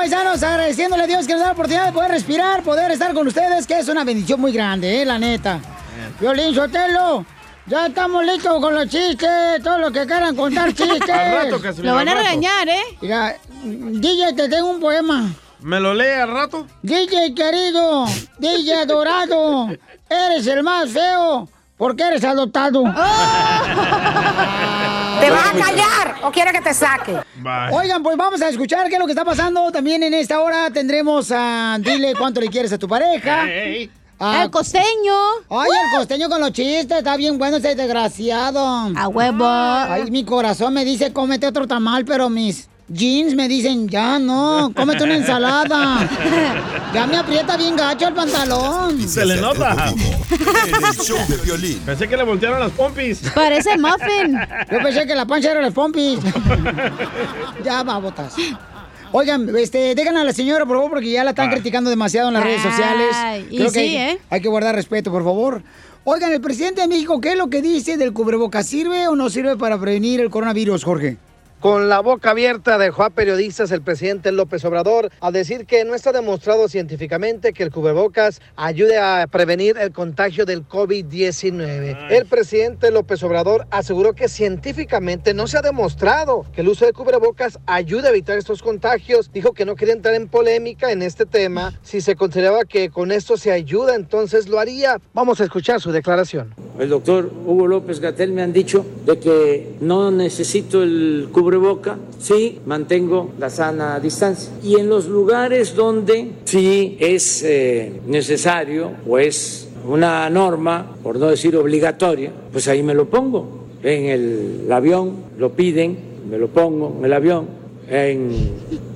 Paisanos, agradeciéndole a Dios que nos da la oportunidad de poder respirar, poder estar con ustedes, que es una bendición muy grande, eh, la neta. Violín Sotelo, ya estamos listos con los chistes, todo lo que quieran contar chistes. Al rato, Casimiro, Lo van a al rato. regañar, ¿eh? Mira, DJ, te tengo un poema. ¿Me lo lee al rato? DJ querido, DJ adorado, eres el más feo porque eres adoptado. ¿Te vas a callar o quieres que te saque? Oigan, pues vamos a escuchar qué es lo que está pasando. También en esta hora tendremos a Dile cuánto le quieres a tu pareja. A- El costeño. Ay, el costeño con los chistes, está bien bueno ese desgraciado. A huevo. Ay, mi corazón me dice cómete otro tamal, pero mis jeans me dicen ya no, cómete una ensalada. Ya me aprieta bien gacho el pantalón. Se le nota. En el show de violín. Pensé que le voltearon las pompis. Parece muffin. Yo pensé que la pancha era las pompis. ya va, botas. Oigan, este, dejan a la señora, por favor, porque ya la están criticando demasiado en las redes sociales. Ay, y Creo que sí, hay, ¿eh? hay que guardar respeto, por favor. Oigan, el presidente de México, ¿qué es lo que dice del cubrebocas? ¿Sirve o no sirve para prevenir el coronavirus, Jorge? Con la boca abierta dejó a periodistas el presidente López Obrador a decir que no está demostrado científicamente que el cubrebocas ayude a prevenir el contagio del COVID-19. El presidente López Obrador aseguró que científicamente no se ha demostrado que el uso de cubrebocas ayude a evitar estos contagios. Dijo que no quería entrar en polémica en este tema. Si se consideraba que con esto se ayuda, entonces lo haría. Vamos a escuchar su declaración. El doctor Hugo López Gatel me han dicho de que no necesito el cubreboca, sí mantengo la sana distancia. Y en los lugares donde sí es eh, necesario o es una norma, por no decir obligatoria, pues ahí me lo pongo. En el avión lo piden, me lo pongo en el avión. En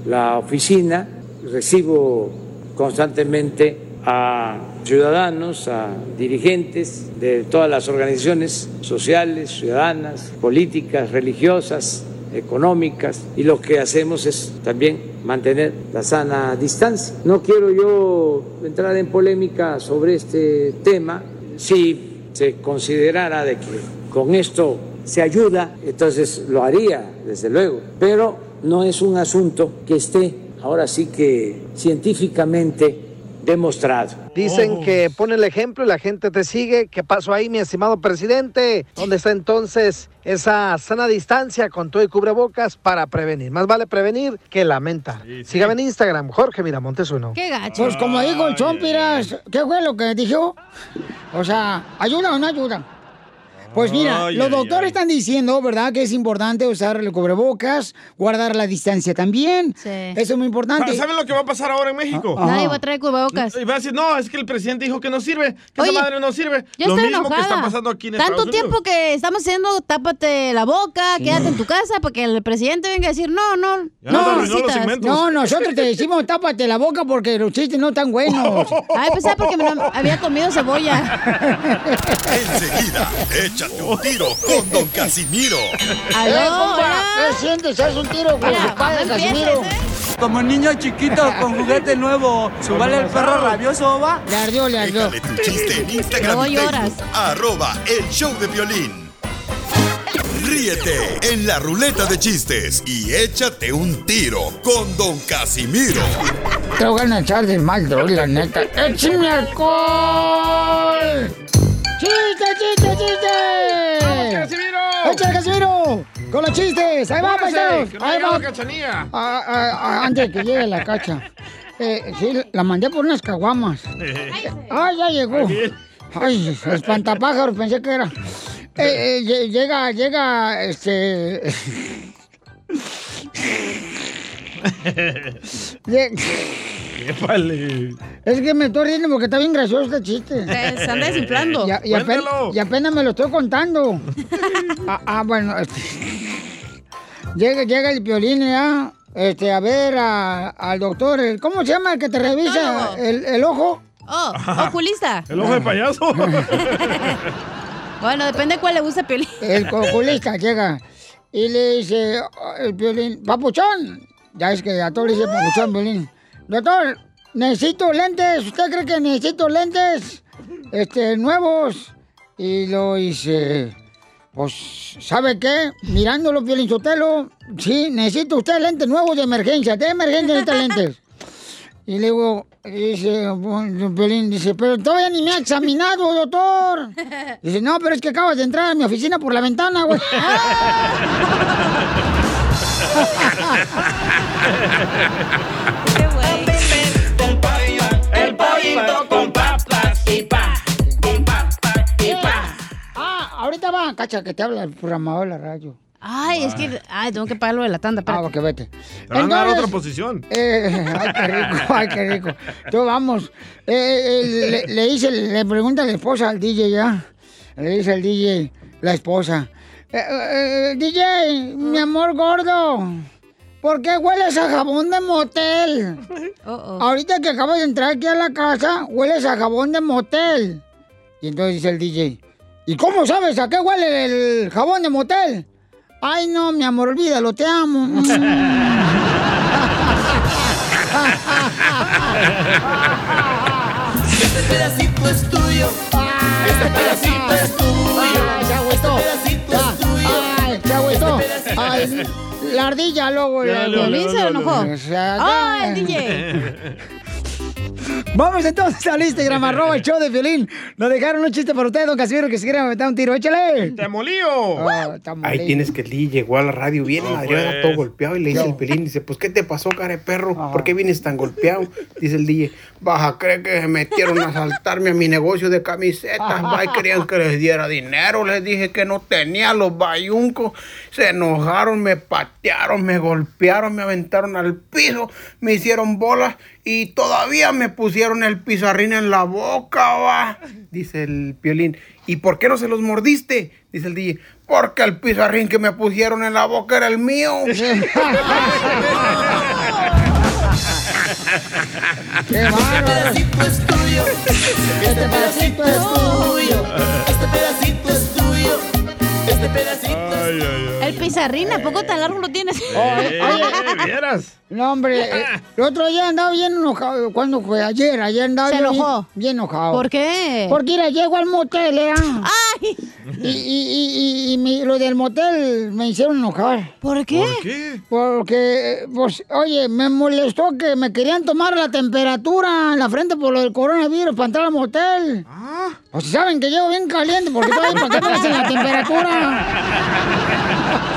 la oficina recibo constantemente a ciudadanos, a dirigentes de todas las organizaciones sociales, ciudadanas, políticas, religiosas, económicas, y lo que hacemos es también mantener la sana distancia. No quiero yo entrar en polémica sobre este tema. Si se considerara de que con esto se ayuda, entonces lo haría, desde luego, pero no es un asunto que esté ahora sí que científicamente demostrado. Dicen que pone el ejemplo y la gente te sigue. ¿Qué pasó ahí, mi estimado presidente? ¿Dónde está entonces esa sana distancia con todo y cubrebocas para prevenir? Más vale prevenir que lamentar. Sígame en Instagram, Jorge Miramontes uno. Qué gacho. Pues como dijo el Chompiras, ¿qué fue lo que dijo? O sea, ¿ayuda o no ayuda? Pues mira, Ay, los ay, doctores están diciendo, ¿verdad?, que es importante usar el cubrebocas, guardar la distancia también. Eso es muy importante. ¿Saben lo que va a pasar ahora en México? Ah, Nadie va a traer cubrebocas. Y va a decir, no, es que el presidente dijo que no sirve, que Oye, esa madre no sirve. Yo lo estoy mismo enojada. que está pasando aquí en Tanto Estados Unidos. tiempo que estamos haciendo tápate la boca, quédate en tu casa para que el presidente venga a decir, no, no, Ya no segmentos. No, nosotros te decimos tápate la boca porque los chistes no están buenos. Ay, pensaba porque me lo- había comido cebolla. Enseguida, échate un tiro con Don Casimiro. ¡Eh, compa! ¿Qué sientes? ¿Haz un tiro con su padre, Casimiro? Como niño chiquito con juguete nuevo, ¿subale el perro rabioso va? Le ardió, le ardió. Déjale tu chiste en Instagram y lloras. Facebook, arroba el show de violín. Ríete en la ruleta de chistes y échate un tiro con Don Casimiro. Te voy a echar de mal, droga, la neta. ¡Échame alcohol! ¡Chiste, chiste, chiste! ¡Vamos, Casimiro! ¡Échale, Casimiro! ¡Con los chistes! ¡Ahí va, ¡Apúrese, paisanos! que no ha ¡Ahí va! Cachanía! Ah, ah, ah, antes de que llegue la cacha. Eh, sí, la mandé por unas caguamas. ¡Ah, ya llegó! ¡Ay, espantapájaros! Pensé que era. Eh, eh, lle- llega, llega, este... Es que me estoy riendo porque está bien gracioso este chiste. Se- se anda desinflando. Y, a- y apen- Cuéntalo. y apenas me lo estoy contando. ah, ah, bueno. este, Llega, llega el violín ya, este, a ver a- al doctor, el- ¿cómo se llama el que te revisa el, el ojo? Oh, oculista. El ojo de payaso. Bueno, depende de cuál le guste a Piolín. El oculista llega y le dice oh, el violín, papuchón, ya es que a todos le dice papuchón violín. Doctor, necesito lentes, ¿usted cree que necesito lentes? Este, nuevos. Y lo dice, pues, ¿sabe qué? Mirándolo, Violín Sotelo, sí, necesito usted lentes nuevos de emergencia, de emergencia necesita lentes. Y le digo, dice, bueno, Piolín, dice, pero todavía ni me ha examinado, doctor. Dice, no, pero es que acabas de entrar a mi oficina por la ventana, güey. El pollito con papas y pa. Ah, ahorita va, cacha, que te habla el programador de la radio. Ay, es que. Ay, tengo que pagarlo de la tanda. Ah, espérate. ok, vete. Te van a dar Entonces, otra posición. Eh, ay, qué rico, ay, qué rico. Tú vamos. Eh, eh, le, le dice, le pregunta la esposa al DJ ya. Le dice al DJ, la esposa. Eh, eh, eh, DJ, mi amor gordo. ¿Por qué hueles a jabón de motel? Oh. Ahorita que acabas de entrar aquí a la casa, hueles a jabón de motel. Y entonces dice el DJ, ¿y cómo sabes a qué huele el jabón de motel? Ay, no, mi amor, olvídalo, te amo. Este pedacito es tuyo. Este pedacito es tuyo. Ay, la ardilla luego. La- Piolín se enojó. ¡Ay. DJ! Vamos entonces al Instagram, arroba el show de violín. Nos dejaron un chiste para usted, don Casimiro, que se quiere meter un tiro. ¡Échale! ¡Te molío! Ah, está Ahí tienes que Lee llegó a la radio bien No, pues. todo golpeado y le dice No. el pelín, dice, pues ¿qué te pasó, care perro? ¿Por qué vienes tan golpeado? Dice el DJ, baja, cree que se metieron a asaltarme a mi negocio de camisetas, va, querían que les diera dinero, les dije que no tenía los bayuncos, se enojaron, me patearon, me golpearon, me aventaron al piso, me hicieron bolas y todavía me pusieron el pizarrín en la boca, va, dice el piolín. ¿Y por qué no se los mordiste? Dice el DJ. Porque el pizarrín que me pusieron en la boca era el mío. ¡Qué bárbaro! pedacito es tuyo. Este pedacito es tuyo. Este pedacito es tuyo. Este pedacito Ay, ay, ay. El pizarrín, ¿a poco tan largo lo tienes? Eh, ¿Vieras? No, hombre, eh, el otro día andaba bien enojado. ¿Cuándo fue? Ayer, ayer andaba ¿Se bien- enojó? Bien, enojado. ¿Por qué? Porque mira, llego al motel, ¿eh? ¡Ay! Y, y, y, y, y mi- lo del motel me hicieron enojar. ¿Por qué? ¿Por qué? Porque, pues, oye, me molestó que me querían tomar la temperatura en la frente por lo del coronavirus para entrar al motel. Ah, O sea, saben que llego bien caliente porque todavía para qué me hacen la temperatura.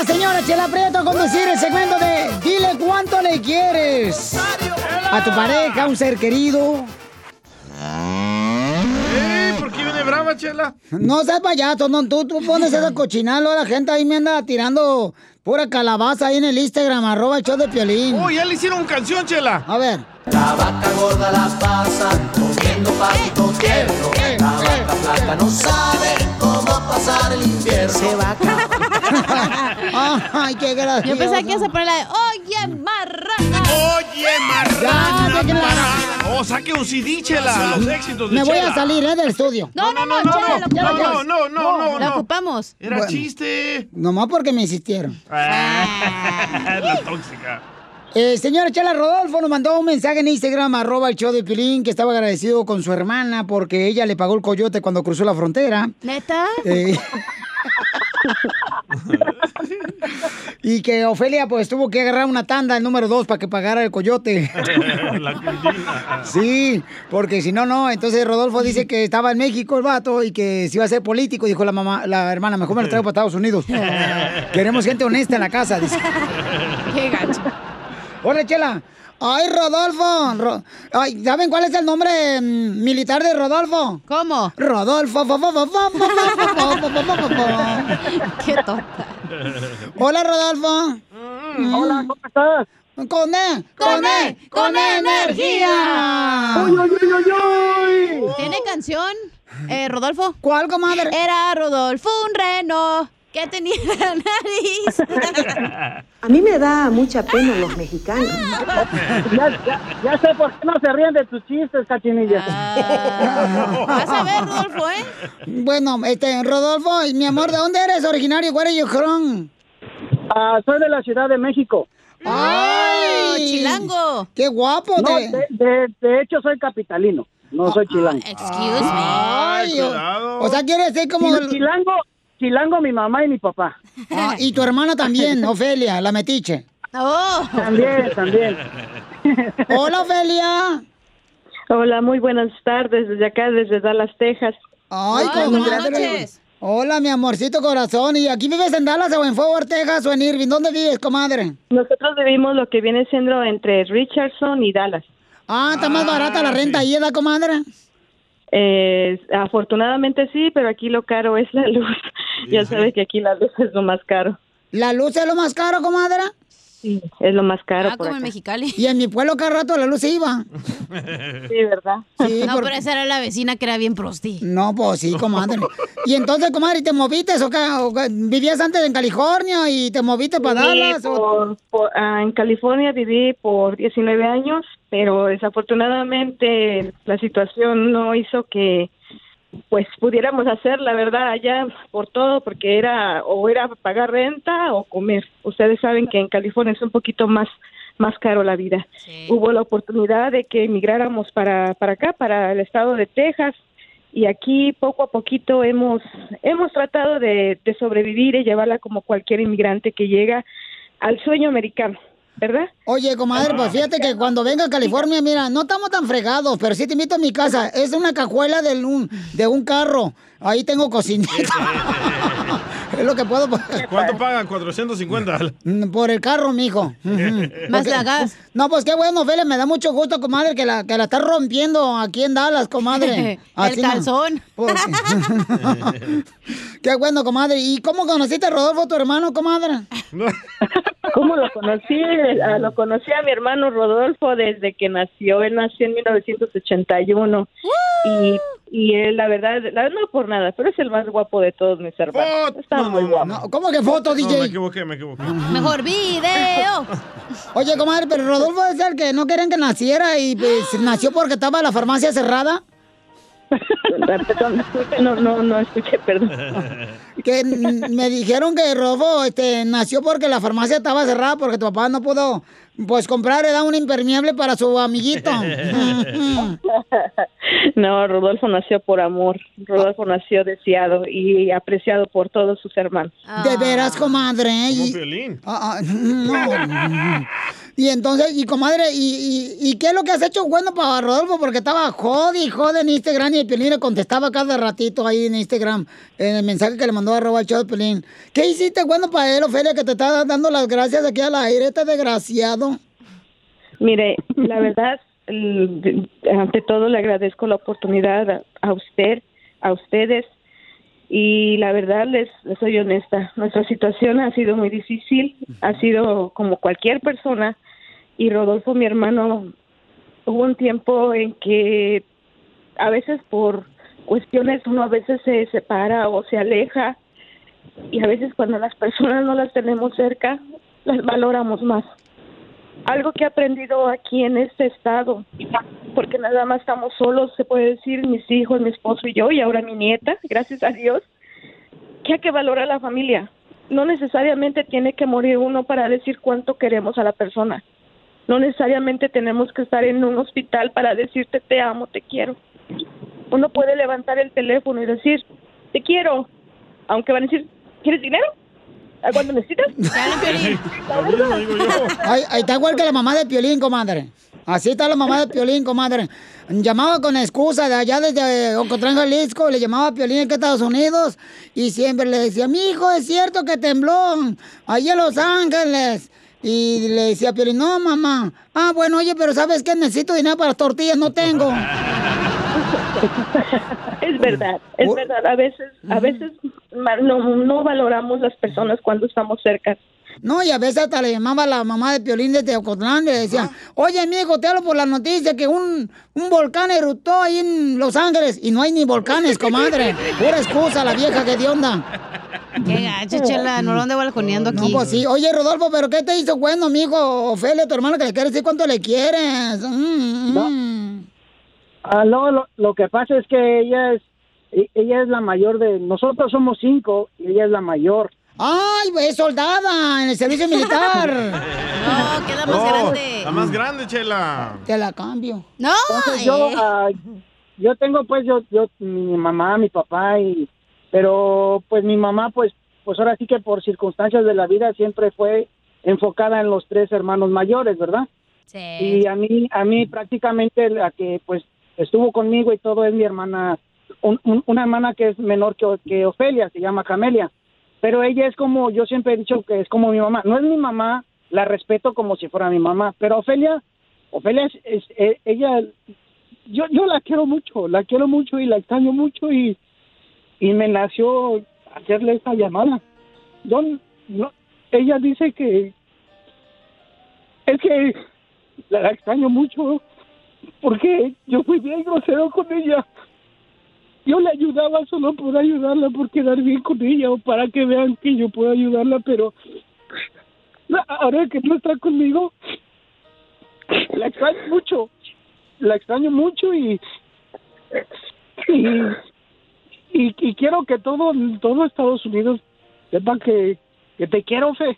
la señora Chela Prieto a conducir el segmento de Dile cuánto le quieres a tu pareja, a un ser querido. ¿Por qué viene brava, Chela? No seas payaso, no, tú, tú pones esa cochinada, luego la gente ahí me anda tirando pura calabaza ahí en el Instagram, arroba el show de Piolín. Oh, ya le hicieron canción, Chela. A ver. La vaca gorda la pasa comiendo pasto tierno. La vaca flaca no sabe cómo pasar el invierno. Se vaca. Ay, qué gracioso. Yo pensaba que ibas a poner la de Oye, marrana. Oye, Ya, marrana, déjenla. marrana. Oh, saque un CD, Chela. Los éxitos de Me voy Chela. a salir, ¿eh? Del estudio. No, no, no, no, Chela, no, lo ocupamos. no, no, no, no, La no. ocupamos. Era Bueno. chiste. Nomás porque me insistieron. la tóxica. Eh, señora Chela Rodolfo nos mandó un mensaje en Instagram, arroba el show de Pilín, que estaba agradecido con su hermana porque ella le pagó el coyote cuando cruzó la frontera. ¿Neta? Eh, Y que Ofelia pues tuvo que agarrar una tanda, el número dos, para que pagara el coyote. La. Sí, porque si no, no. Entonces Rodolfo dice que estaba en México el vato y que se iba a ser político. Dijo la mamá, la hermana, mejor me lo traigo para Estados Unidos. Queremos gente honesta en la casa, dice. Qué gacho. Hola, Chela. Ay, Rodolfo. Ro... Ay, ¿Saben cuál es el nombre militar de Rodolfo? ¿Cómo? Rodolfo. Qué tonta. Hola, Rodolfo. Hola, ¿cómo estás? Con E, con energía. ¡Uy, uy, uy, uy! uy! tiene canción? Eh, Rodolfo. ¿Cuál, comadre? Era Rodolfo un reno que tenía la nariz. A mí me da mucha pena los mexicanos. Ya, ya, ya sé por qué no se ríen de tus chistes, cachinilla. Vas a ver, Rodolfo, ¿eh? Bueno, este, Rodolfo, y mi amor, ¿de dónde eres originario? Where are you from? Ah, soy de la Ciudad de México. ¡Ay! chilango! ¡Qué guapo! No, te- de, de- de hecho soy capitalino, no soy chilango. Excuse Ay, o, o sea, quiere decir como... Y chilango, chilango mi mamá y mi papá. Ah, y tu hermana también, Ofelia, la metiche. Oh. También, también. Hola, Ofelia. Hola, muy buenas tardes desde acá, desde Dallas, Texas. Ay, comadre. Hola, mi amorcito corazón. ¿Y aquí vives en Dallas o en Fort Texas o en Irving? ¿Dónde vives, comadre? Nosotros vivimos lo que viene siendo entre Richardson y Dallas. Ah, está más barata la renta ahí, ¿verdad, comadre? Eh, afortunadamente sí, pero aquí lo caro es la luz. ya sabes que aquí la luz es lo más caro. ¿La luz es lo más caro, comadre? Sí, es lo más caro Ah, por como en acá. Mexicali. Y en mi pueblo cada rato la luz se iba. Sí, ¿verdad? Sí, no, por- pero esa era la vecina que era bien prosti. No, pues sí, comadre. Y entonces, comadre, ¿te moviste o qué? ¿O? ¿Vivías antes en California y te moviste para Sí, Dallas? o- por- por- ah, en California viví por 19 años, pero desafortunadamente la situación no hizo que pues pudiéramos hacer la verdad allá por todo porque era o era pagar renta o comer. Ustedes saben que en California es un poquito más más caro la vida. Hubo la oportunidad de que emigráramos para para acá, para el estado de Texas y aquí poco a poquito hemos hemos tratado de, de sobrevivir y llevarla como cualquier inmigrante que llega al sueño americano, ¿verdad? Oye, comadre, pues fíjate que cuando venga a California, mira, no estamos tan fregados, pero sí te invito a mi casa. Es una cajuela de un, de un carro. Ahí tengo cocineta. es lo que puedo pagar. ¿Cuánto pagan? 450. Mm, Por el carro, mijo. Más la gas. No, pues qué bueno, Fele, me da mucho gusto, comadre, que la, que la estás rompiendo aquí en Dallas, comadre. El no- calzón. Qué bueno, comadre. ¿Y cómo conociste a Rodolfo, tu hermano, comadre? ¿Cómo lo conocí? Ah, lo conocí a mi hermano Rodolfo desde que nació. Él nació en 1981. Y, y él, la verdad, la, no por nada, pero es el más guapo de todos mis hermanos. Está muy guapo. No, ¿Cómo que foto, No, DJ? me equivoqué, me equivoqué. Mejor video. Oye, comadre, pero Rodolfo es el que no querían que naciera y pues, nació porque estaba la farmacia cerrada. Perdón, no, no, no escuché, perdón. Que me dijeron que Rodolfo este, nació porque la farmacia estaba cerrada porque tu papá no pudo pues comprar era un impermeable para su amiguito. No, Rodolfo nació por amor. Rodolfo nació deseado y apreciado por todos sus hermanos. De veras, comadre. ¿eh? Como. Ah, ah, no. Y entonces, y comadre, y, y, y qué es lo que has hecho bueno para Rodolfo? Porque estaba jode y jode en Instagram y el Pelín le contestaba cada ratito ahí en Instagram en el mensaje que le mandó a arroba el show de Pelín. ¿Qué hiciste bueno para él, Ofelia, que te está dando las gracias aquí al aire, este desgraciado? Mire, la verdad, ante todo le agradezco la oportunidad a usted, a ustedes, y la verdad les, les soy honesta, nuestra situación ha sido muy difícil, ha sido como cualquier persona, y Rodolfo, mi hermano, hubo un tiempo en que a veces por cuestiones uno a veces se separa o se aleja, y a veces cuando las personas no las tenemos cerca, las valoramos más algo que he aprendido aquí en este estado, porque nada más estamos solos, se puede decir, mis hijos, mi esposo y yo, y ahora mi nieta, gracias a Dios, que hay que valorar la familia. No necesariamente tiene que morir uno para decir cuánto queremos a la persona. No necesariamente tenemos que estar en un hospital para decirte te amo, te quiero. Uno puede levantar el teléfono y decir te quiero, aunque van a decir, ¿quieres dinero? Cuando necesitas. Ahí, ahí está igual que la mamá de Piolín, comadre. Así está la mamá de Piolín, comadre. Llamaba con excusa de allá desde Ocotlán, Jalisco, le llamaba a Piolín aquí a Estados Unidos y siempre le decía, mi hijo, es cierto que tembló allí en Los Ángeles. Y le decía a Piolín, no, mamá. Ah, bueno, oye, pero ¿sabes qué? Necesito dinero para las tortillas, no tengo. Es verdad, es verdad. A veces, a veces no, no valoramos las personas cuando estamos cerca. No, y a veces hasta le llamaba la mamá de Piolín desde Ocotlán, le decía, oye, mijo, te hablo por la noticia que un, un volcán eruptó ahí en Los Ángeles. Y no hay ni volcanes, comadre. Pura excusa, la vieja que de onda. Qué gacho, chela, no lo ande balconeando aquí. No, pues sí. Oye, Rodolfo, ¿pero qué te hizo bueno, mijo? Ofelia, tu hermano, que le quieres decir cuánto le quieres. Mm, mm. Ah, no, lo, lo que pasa es que ella es e- ella es la mayor de nosotros somos cinco y ella es la mayor. ¡Ay, es soldada en el servicio militar! No, queda más Oh, grande. La más grande, chela. Te la cambio. No, Entonces yo ah, yo tengo pues yo yo mi mamá, mi papá y pero pues mi mamá pues pues ahora sí que por circunstancias de la vida siempre fue enfocada en los tres hermanos mayores, ¿verdad? Y a mí, a mí prácticamente la que pues estuvo conmigo y todo es mi hermana, un- un- una hermana que es menor que, que Ofelia, se llama Camelia. Pero ella es como, yo siempre he dicho que es como mi mamá. No es mi mamá, la respeto como si fuera mi mamá. Pero Ofelia, Ofelia es, es- eh, ella, yo, yo la quiero mucho, la quiero mucho y la extraño mucho y, y me nació hacerle esa llamada. Yo, no, ella dice que es que la extraño mucho porque yo fui bien grosero con ella. Yo le ayudaba solo por ayudarla, por quedar bien con ella o para que vean que yo puedo ayudarla, pero ahora que no está conmigo, la extraño mucho. La extraño mucho y y, y, y quiero que todo todo Estados Unidos sepa que, que te quiero, Fe.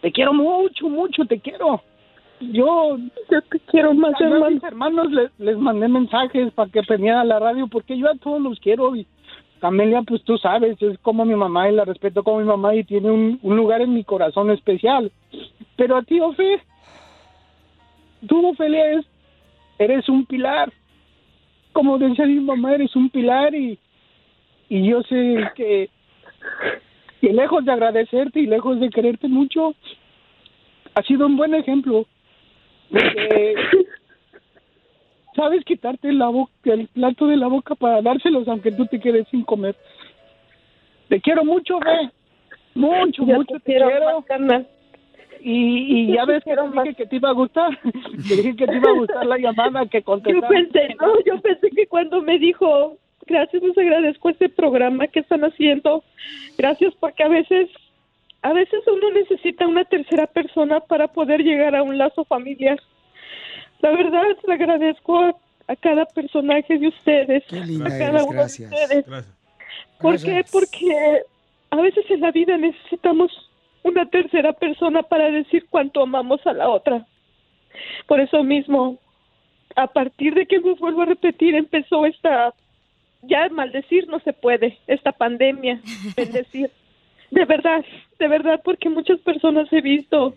Te quiero mucho, mucho, te quiero. Yo, yo te quiero más, mis hermanos les, les mandé mensajes para que prendieran la radio porque yo a todos los quiero y Camelia, pues tú sabes, es como mi mamá y la respeto como mi mamá y tiene un, un lugar en mi corazón especial. Pero a ti, Ofe, tú, Ofelia, es- eres un pilar. Como decía mi mamá, eres un pilar y, y yo sé que, lejos de agradecerte y lejos de quererte mucho, ha sido un buen ejemplo de que sabes quitarte la boca, el plato de la boca para dárselos aunque tú te quedes sin comer. Te quiero mucho, ve. Mucho, Yo mucho te te quiero quiero. más. Y, y Yo ya te ves que te dije que te iba a gustar. Te dije que te iba a gustar la llamada que Yo contestaste. pensé, no, yo pensé que cuando me dijo, gracias, les agradezco este programa que están haciendo. Gracias porque a veces, a veces uno necesita una tercera persona para poder llegar a un lazo familiar. La verdad, le agradezco a, a cada personaje de ustedes, linda a cada eres, uno gracias. de ustedes. ¿Por qué? Gracias. Porque a veces en la vida necesitamos una tercera persona para decir cuánto amamos a la otra. Por eso mismo, a partir de que nos vuelvo a repetir, empezó esta, ya maldecir no se puede, esta pandemia, bendecir. De verdad, de verdad, porque muchas personas he visto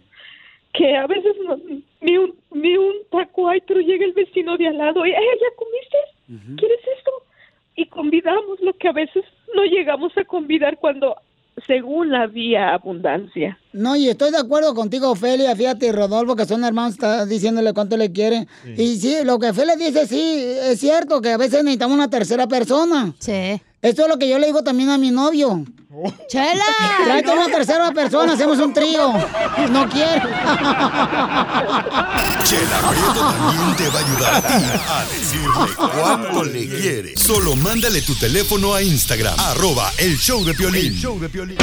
que a veces no- ni un ni un taco hay, pero llega el vecino de al lado y, "Eh, ¿ya comiste? ¿Quieres esto? Y convidamos lo que a veces no llegamos a convidar cuando, según la vía abundancia. No, y estoy de acuerdo contigo, Ofelia, fíjate, y Rodolfo, que son hermanos, está diciéndole cuánto le quiere. Y sí, lo que Ofelia dice, sí, es cierto, que a veces necesitamos una tercera persona. Sí. Esto es lo que yo le digo también a mi novio. ¡Chela! Tráete una tercera persona, hacemos un trío. No quiere. Chela Prieto también te va a ayudar a ti a decirle cuánto le quiere. Solo mándale tu teléfono a Instagram, arroba el show de Piolín. El show de Piolín.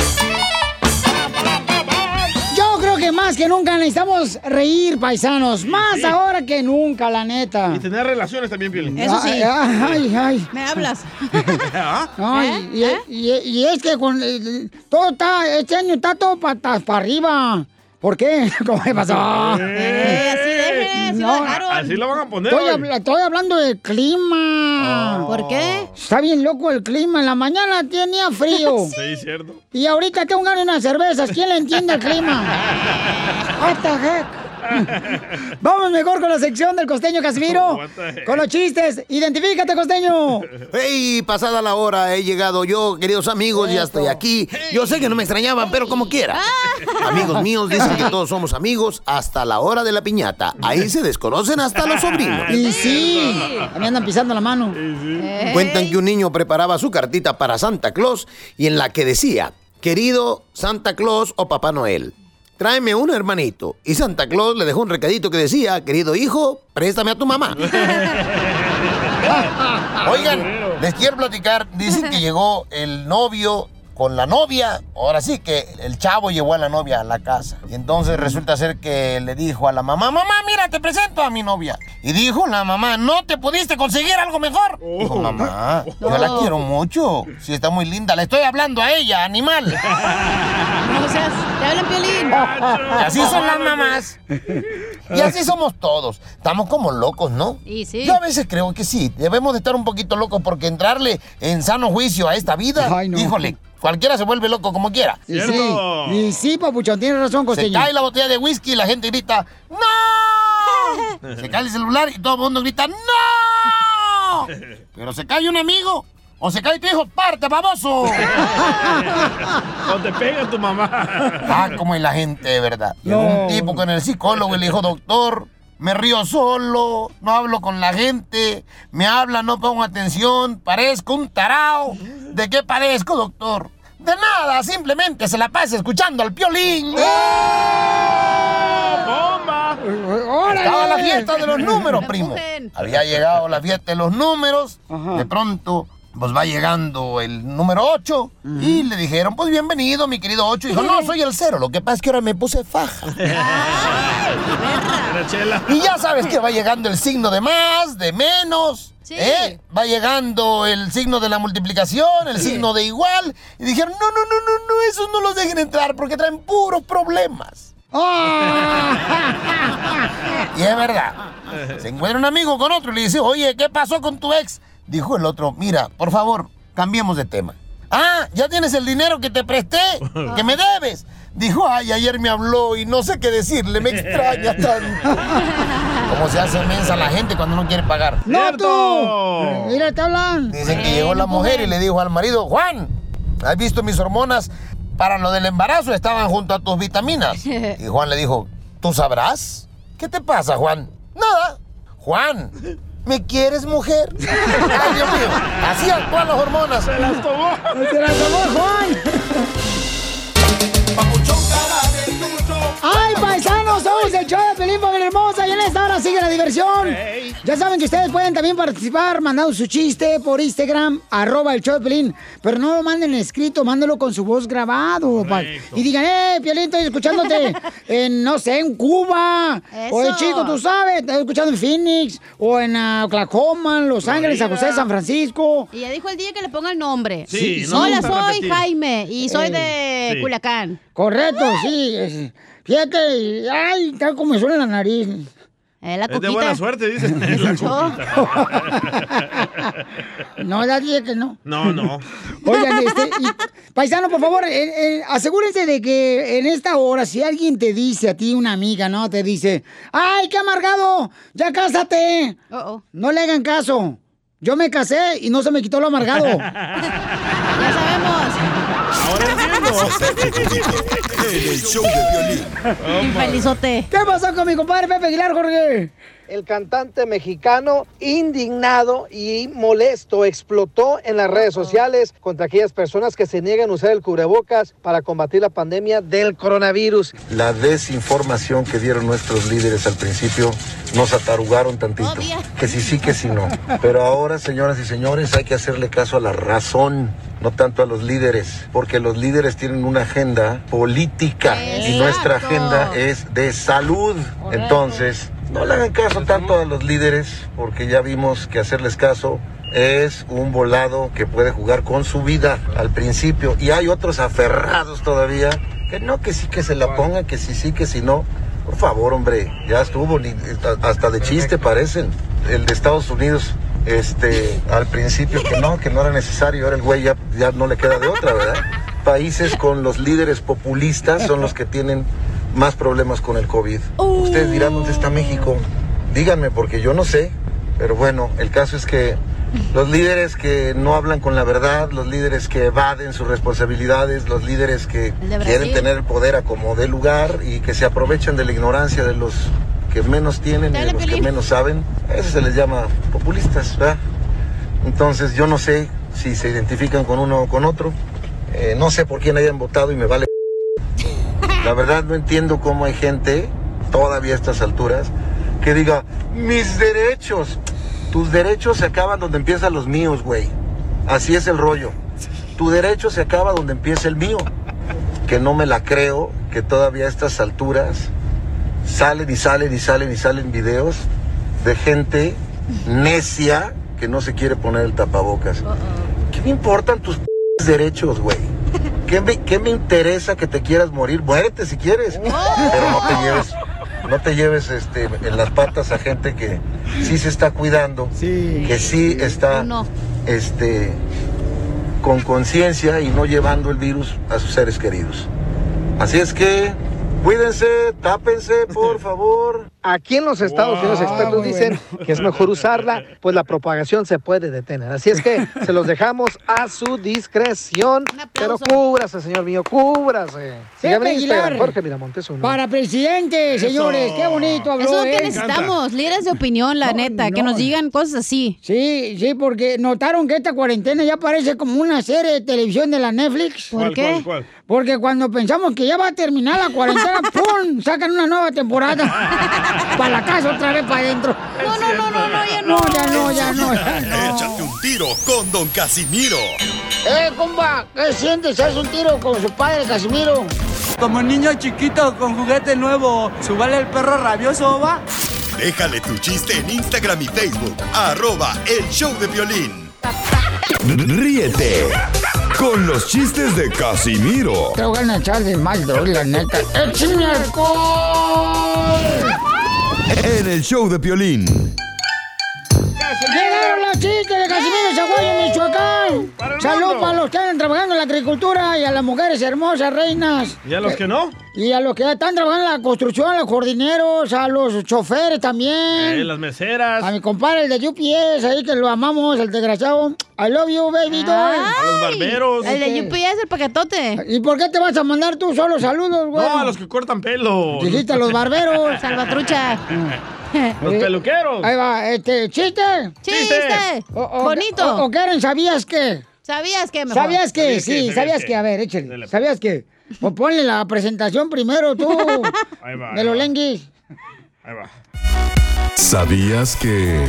Creo que más que nunca necesitamos reír, paisanos. Más ahora que nunca, la neta. Y tener relaciones también, Piolín. Eso sí. Ay, ay, ay. ¿Me hablas? ¿Ah? Ay, y, y- y es que con eh, todo está, este año está todo para arriba. ¿Por qué? ¿Cómo me pasó? Eh, así mujeres, sí lo dejaron. Así lo van a poner. Estoy, estoy hablando del clima. Oh. ¿Por qué? Está bien loco el clima. En la mañana tenía frío. Sí, cierto. Y ahorita tengo ganas de unas cervezas. ¿Quién le entiende el clima? What the heck? Vamos mejor con la sección del costeño Casimiro. Con los chistes. Identifícate, costeño. Hey, pasada la hora he llegado yo, queridos amigos, ya estoy aquí. Yo sé que no me extrañaban, pero como quiera. Amigos míos dicen que todos somos amigos hasta la hora de la piñata. Ahí se desconocen hasta los sobrinos. Y sí. Mí andan pisando la mano. Cuentan que un niño preparaba su cartita para Santa Claus y en la que decía, querido Santa Claus o Papá Noel, tráeme un hermanito. Y Santa Claus le dejó un recadito que decía, querido hijo, préstame a tu mamá. Oigan, les quiero platicar, dicen que llegó el novio con la novia, ahora sí que el chavo llevó a la novia a la casa. Y entonces resulta ser que le dijo a la mamá, mamá, mira, te presento a mi novia. Y dijo la mamá, ¿no te pudiste conseguir algo mejor? Dijo, mamá, yo la quiero mucho. Si está muy linda, le estoy hablando a ella, animal. No seas, te hablan piolín. Y así son las mamás. Y así somos todos. Estamos como locos, ¿no? Y sí. Yo a veces creo que sí. Debemos de estar un poquito locos porque entrarle en sano juicio a esta vida, híjole, cualquiera se vuelve loco como quiera. Y sí, y sí, papuchón, tienes razón, Se costeño. cae la botella de whisky y la gente grita, ¡No! Se cae el celular y todo el mundo grita, ¡No! Pero se cae un amigo o se cae tu hijo, ¡parte, baboso! O te pega tu mamá. Ah, como es la gente, de verdad. Un tipo con el psicólogo y le dijo, doctor, me río solo, no hablo con la gente, me habla, no pongo atención, parezco un tarao. ¿De qué padezco, doctor? De nada, simplemente se la pasa escuchando al piolín. ¡Bomba! Estaba la fiesta de los números, primo. Había llegado la fiesta de los números. De pronto, pues va llegando el número 8. Y le dijeron, pues bienvenido, mi querido 8. Dijo, no, soy el cero. Lo que pasa es que ahora me puse faja. Y ya sabes que va llegando el signo de más, de menos. ¿eh? Va llegando el signo de la multiplicación, el signo de igual. Y dijeron, no, no, no, no, no, esos no los dejen entrar porque traen puros problemas. Y es verdad. Se encuentra un amigo con otro y le dice, oye, ¿qué pasó con tu ex? Dijo el otro, mira, por favor, cambiemos de tema. Ah, ¿ya tienes el dinero que te presté? ¿Que me debes? Dijo, ay, ayer me habló y no sé qué decirle, me extraña tanto. ¿Cómo se hace mensa la gente cuando no quiere pagar? ¡No tú! Mira, te hablan. Dicen que llegó la mujer y le dijo al marido, Juan, ¿has visto mis hormonas para lo del embarazo? Estaban junto a tus vitaminas. Y Juan le dijo, ¿tú sabrás? ¿Qué te pasa, Juan? Nada. Juan, ¿me quieres, mujer? Ay, Dios mío, así actúan las hormonas. Se las tomó. ¡Se las tomó Juan! ¡Ay, paisanos! Somos el show de Pelín Familia Hermosa y en esta hora sigue la diversión. Ya saben que ustedes pueden también participar mandando su chiste por Instagram, arroba el show de Pelín. Pero no lo manden escrito, mándalo con su voz grabado. pa- y digan, eh, Piolín, estoy escuchándote en, no sé, en Cuba. O de chico, tú sabes, estoy escuchando en Phoenix. O en ah, Oklahoma, en Los Ángeles, San José, San Francisco. Y ya dijo el día que le ponga el nombre. Sí, no Hola, soy repetir. Jaime y soy Eh, de sí. Culiacán. Correcto, sí. Fíjate, ay, tal como me suena la nariz. Eh, la Es de buena suerte, dice. La coquita. No, ya dije que no. No, no. Oigan, este, y, paisano, por favor, eh, eh, asegúrense de que en esta hora, si alguien te dice a ti, una amiga, ¿no? Te dice, ¡ay, qué amargado! ¡Ya cásate! No le hagan caso. Yo me casé y no se me quitó lo amargado. ya sabemos. Ahora En el show de violín. Infelizote. ¿Qué pasó con mi compadre Pepe Aguilar, Jorge? El cantante mexicano, indignado y molesto, explotó en las redes sociales contra aquellas personas que se niegan a usar el cubrebocas para combatir la pandemia del coronavirus. La desinformación que dieron nuestros líderes al principio nos atarugaron tantito. Que sí sí, que sí no. Pero ahora, señoras y señores, hay que hacerle caso a la razón, no tanto a los líderes, porque los líderes tienen una agenda política y nuestra agenda es de salud. Entonces, no le hagan caso tanto a los líderes, porque ya vimos que hacerles caso es un volado que puede jugar con su vida al principio. Y hay otros aferrados todavía que no, que sí que se la pongan, que sí sí, que sí no. Por favor, hombre, ya estuvo, ni- hasta de chiste parecen. El de Estados Unidos, este, al principio que no, que no era necesario, ahora el güey ya, ya no le queda de otra, ¿verdad? Países con los líderes populistas son los que tienen más problemas con el COVID. Ustedes dirán, ¿dónde está México? Díganme, porque yo no sé. Pero bueno, el caso es que los líderes que no hablan con la verdad, los líderes que evaden sus responsabilidades, los líderes que de quieren tener el poder a como dé lugar y que se aprovechan de la ignorancia de los que menos tienen y de los que menos saben, a eso se les llama populistas, ¿verdad? Entonces yo no sé si se identifican con uno o con otro, Eh, no sé por quién hayan votado y me vale. La verdad no entiendo cómo hay gente, todavía a estas alturas, que diga, mis derechos. Tus derechos se acaban donde empiezan los míos, güey. Así es el rollo. Tu derecho se acaba donde empieza el mío. Que no me la creo, que todavía a estas alturas salen y salen y salen y salen videos de gente necia que no se quiere poner el tapabocas. ¿Qué me importan tus p- derechos, güey? ¿Qué me, qué me interesa que te quieras morir? Muérete si quieres. Pero no te lleves, no te lleves este, en las patas a gente que sí se está cuidando, que sí está este, con conciencia y no llevando el virus a sus seres queridos. Así es que cuídense, tápense, por favor. Aquí en los Estados Unidos expertos dicen que es mejor usarla, pues la propagación se puede detener. Así es que se los dejamos a su discreción. Pero cúbrase, señor mío, cúbrase. Sígame en Instagram. Jorge Miramontes uno. Para presidente, señores, qué bonito habló. Eso es lo que ¿eh? necesitamos, líderes de opinión, la neta, que nos digan cosas así. Sí, sí, porque notaron que esta cuarentena ya parece como una serie de televisión de la Netflix. ¿Por ¿Cuál, qué? cuál, cuál? Porque cuando pensamos que ya va a terminar la cuarentena, ¡pum! Sacan una nueva temporada. para la casa, otra vez para adentro. No, no, no, no, no, ya no. ya no, ya no. ya no. Échate un tiro con Don Casimiro. ¡Eh, compa! ¿Qué sientes? ¿Haz un tiro con su padre, Casimiro? Como niño chiquito con juguete nuevo, ¿subale el perro rabioso, va? Déjale tu chiste en Instagram y Facebook. Arroba El Show de Violín. Ríete con los chistes de Casimiro Te voy a echar de mal, droga, la neta. ¡Échame alcohol! en el show de Piolín. Llegaron los chistes de Casimiro Zaguayo, Michoacán. Salud para los que andan trabajando en la agricultura y a las mujeres hermosas, reinas. ¿Y a los que no? Y a los que están trabajando en la construcción, a los jardineros, a los choferes también. Eh, las meseras. A mi compadre, el de UPS, ahí que lo amamos, el desgraciado. I love you, baby doll. A los barberos. El de UPS, el paquetote. ¿Y por qué te vas a mandar tú solo saludos, güey? No, a los que cortan pelo. Dijiste a los barberos. Salvatrucha. Los peluqueros. Ahí va, este, ¿chiste? ¡Chiste! O- o- Bonito. O, o quieren, ¿sabías qué? ¿Sabías qué? Mejor? ¿Sabías que? ¿Sabías Sí, qué? ¿sabías qué? A ver, échale. ¿Sabías que? Pues ponle la presentación primero tú. Ahí va. de ahí los va. lenguis. Ahí va. ¿Sabías que...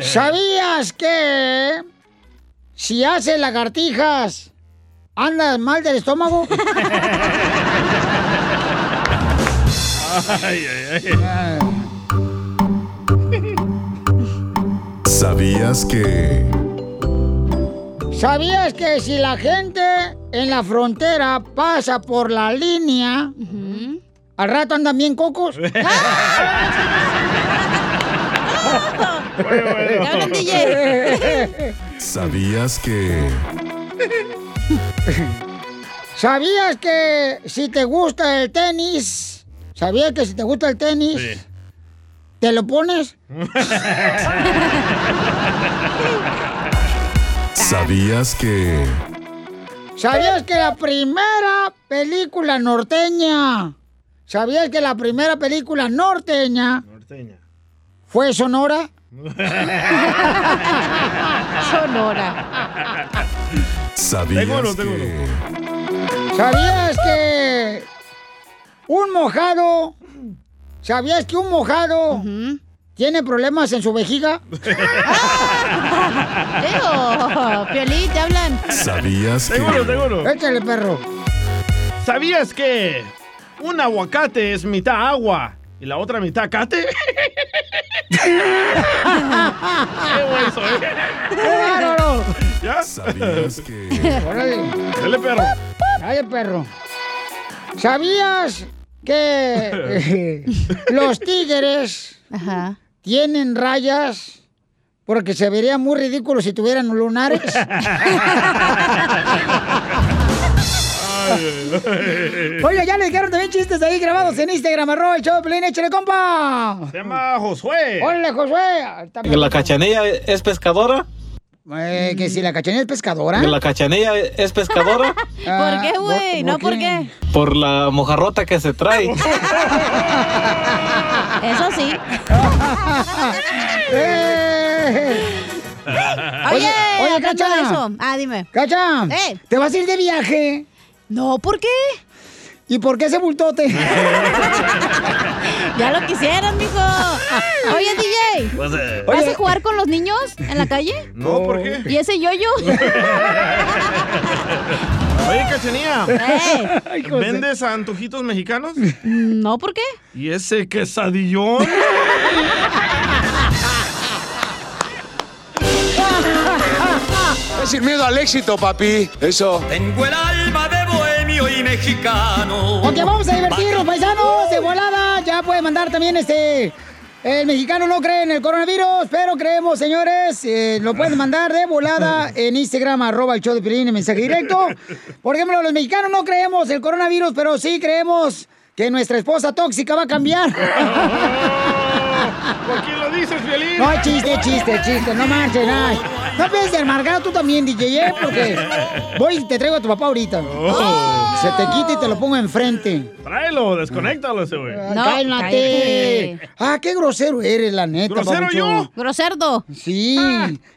¿Sabías que si haces lagartijas, andas mal del estómago? Ay, ay, ay. ¿Sabías que... ¿Sabías que si la gente en la frontera pasa por la línea, al rato andan bien cocos? Ya hablan, DJ. ¿Sabías que... ¿Sabías que si te gusta el tenis, ¿sabías que si te gusta el tenis, Sí. te lo pones? ¿Sabías que... ¿Sabías que la primera película norteña, ¿sabías que la primera película norteña Norteña. fue Sonora? Sonora. ¿Sabías Tengo uno, tengo que... ¿Sabías que un mojado, ¿sabías que un mojado tiene problemas en su vejiga? Ew, Piolín, te hablan. ¿Sabías que... tengo uno. Échale, perro. ¿Sabías que un aguacate es mitad agua y la otra mitad cate? Qué. ¿Ya? ¿Sabías que... Órale. Dale, perro. Ay, perro. ¿Sabías que los tigres tienen rayas porque se vería muy ridículo si tuvieran lunares. Oye, ya le dijeron también chistes ahí grabados en Instagram, arroba el show de échale, compa. Se llama Josué. Hola, Josué. Está ¿Que la cachanilla es pescadora? Eh, que si la cachanilla es pescadora. ¿Que la cachanilla es pescadora? ¿Por qué, güey? No, ¿por qué? Por la mojarrota que se trae. Eso sí. Eh. Oye, oye, Cacha. eso. Ah, dime. Cacha, Eh. ¿te vas a ir de viaje? No, ¿por qué? ¿Y por qué ese bultote? Ya lo quisieran, mijo. Oye, DJ. Pues, eh, ¿Vas a jugar con los niños en la calle? No, ¿por qué? ¿Y ese yoyo? Oye, Cachanía. Eh. Ay, José. ¿Vendes antojitos mexicanos? No, ¿por qué? ¿Y ese quesadillón? Es sin miedo al éxito, papi. Eso. Tengo el alma de bohemio y mexicano. Ok, vamos a divertirnos, paisanos, de volada. Ya puede mandar también este... El mexicano no cree en el coronavirus, pero creemos, señores. eh, lo pueden mandar de volada en Instagram, arroba el show de Piolín, en mensaje directo. Por ejemplo, los mexicanos no creemos el coronavirus, pero sí creemos que nuestra esposa tóxica va a cambiar. ¿Por qué lo dices? No, chiste, chiste, chiste, no manches, ay. No pienses de amargado tú también, DJ, ¿eh? porque voy y te traigo a tu papá ahorita. Se te quita y te lo pongo enfrente. Tráelo, desconéctalo ese güey. No, ¡Cálmate! Ah, qué grosero eres, la neta. ¿Grosero yo? Groserdo. Sí,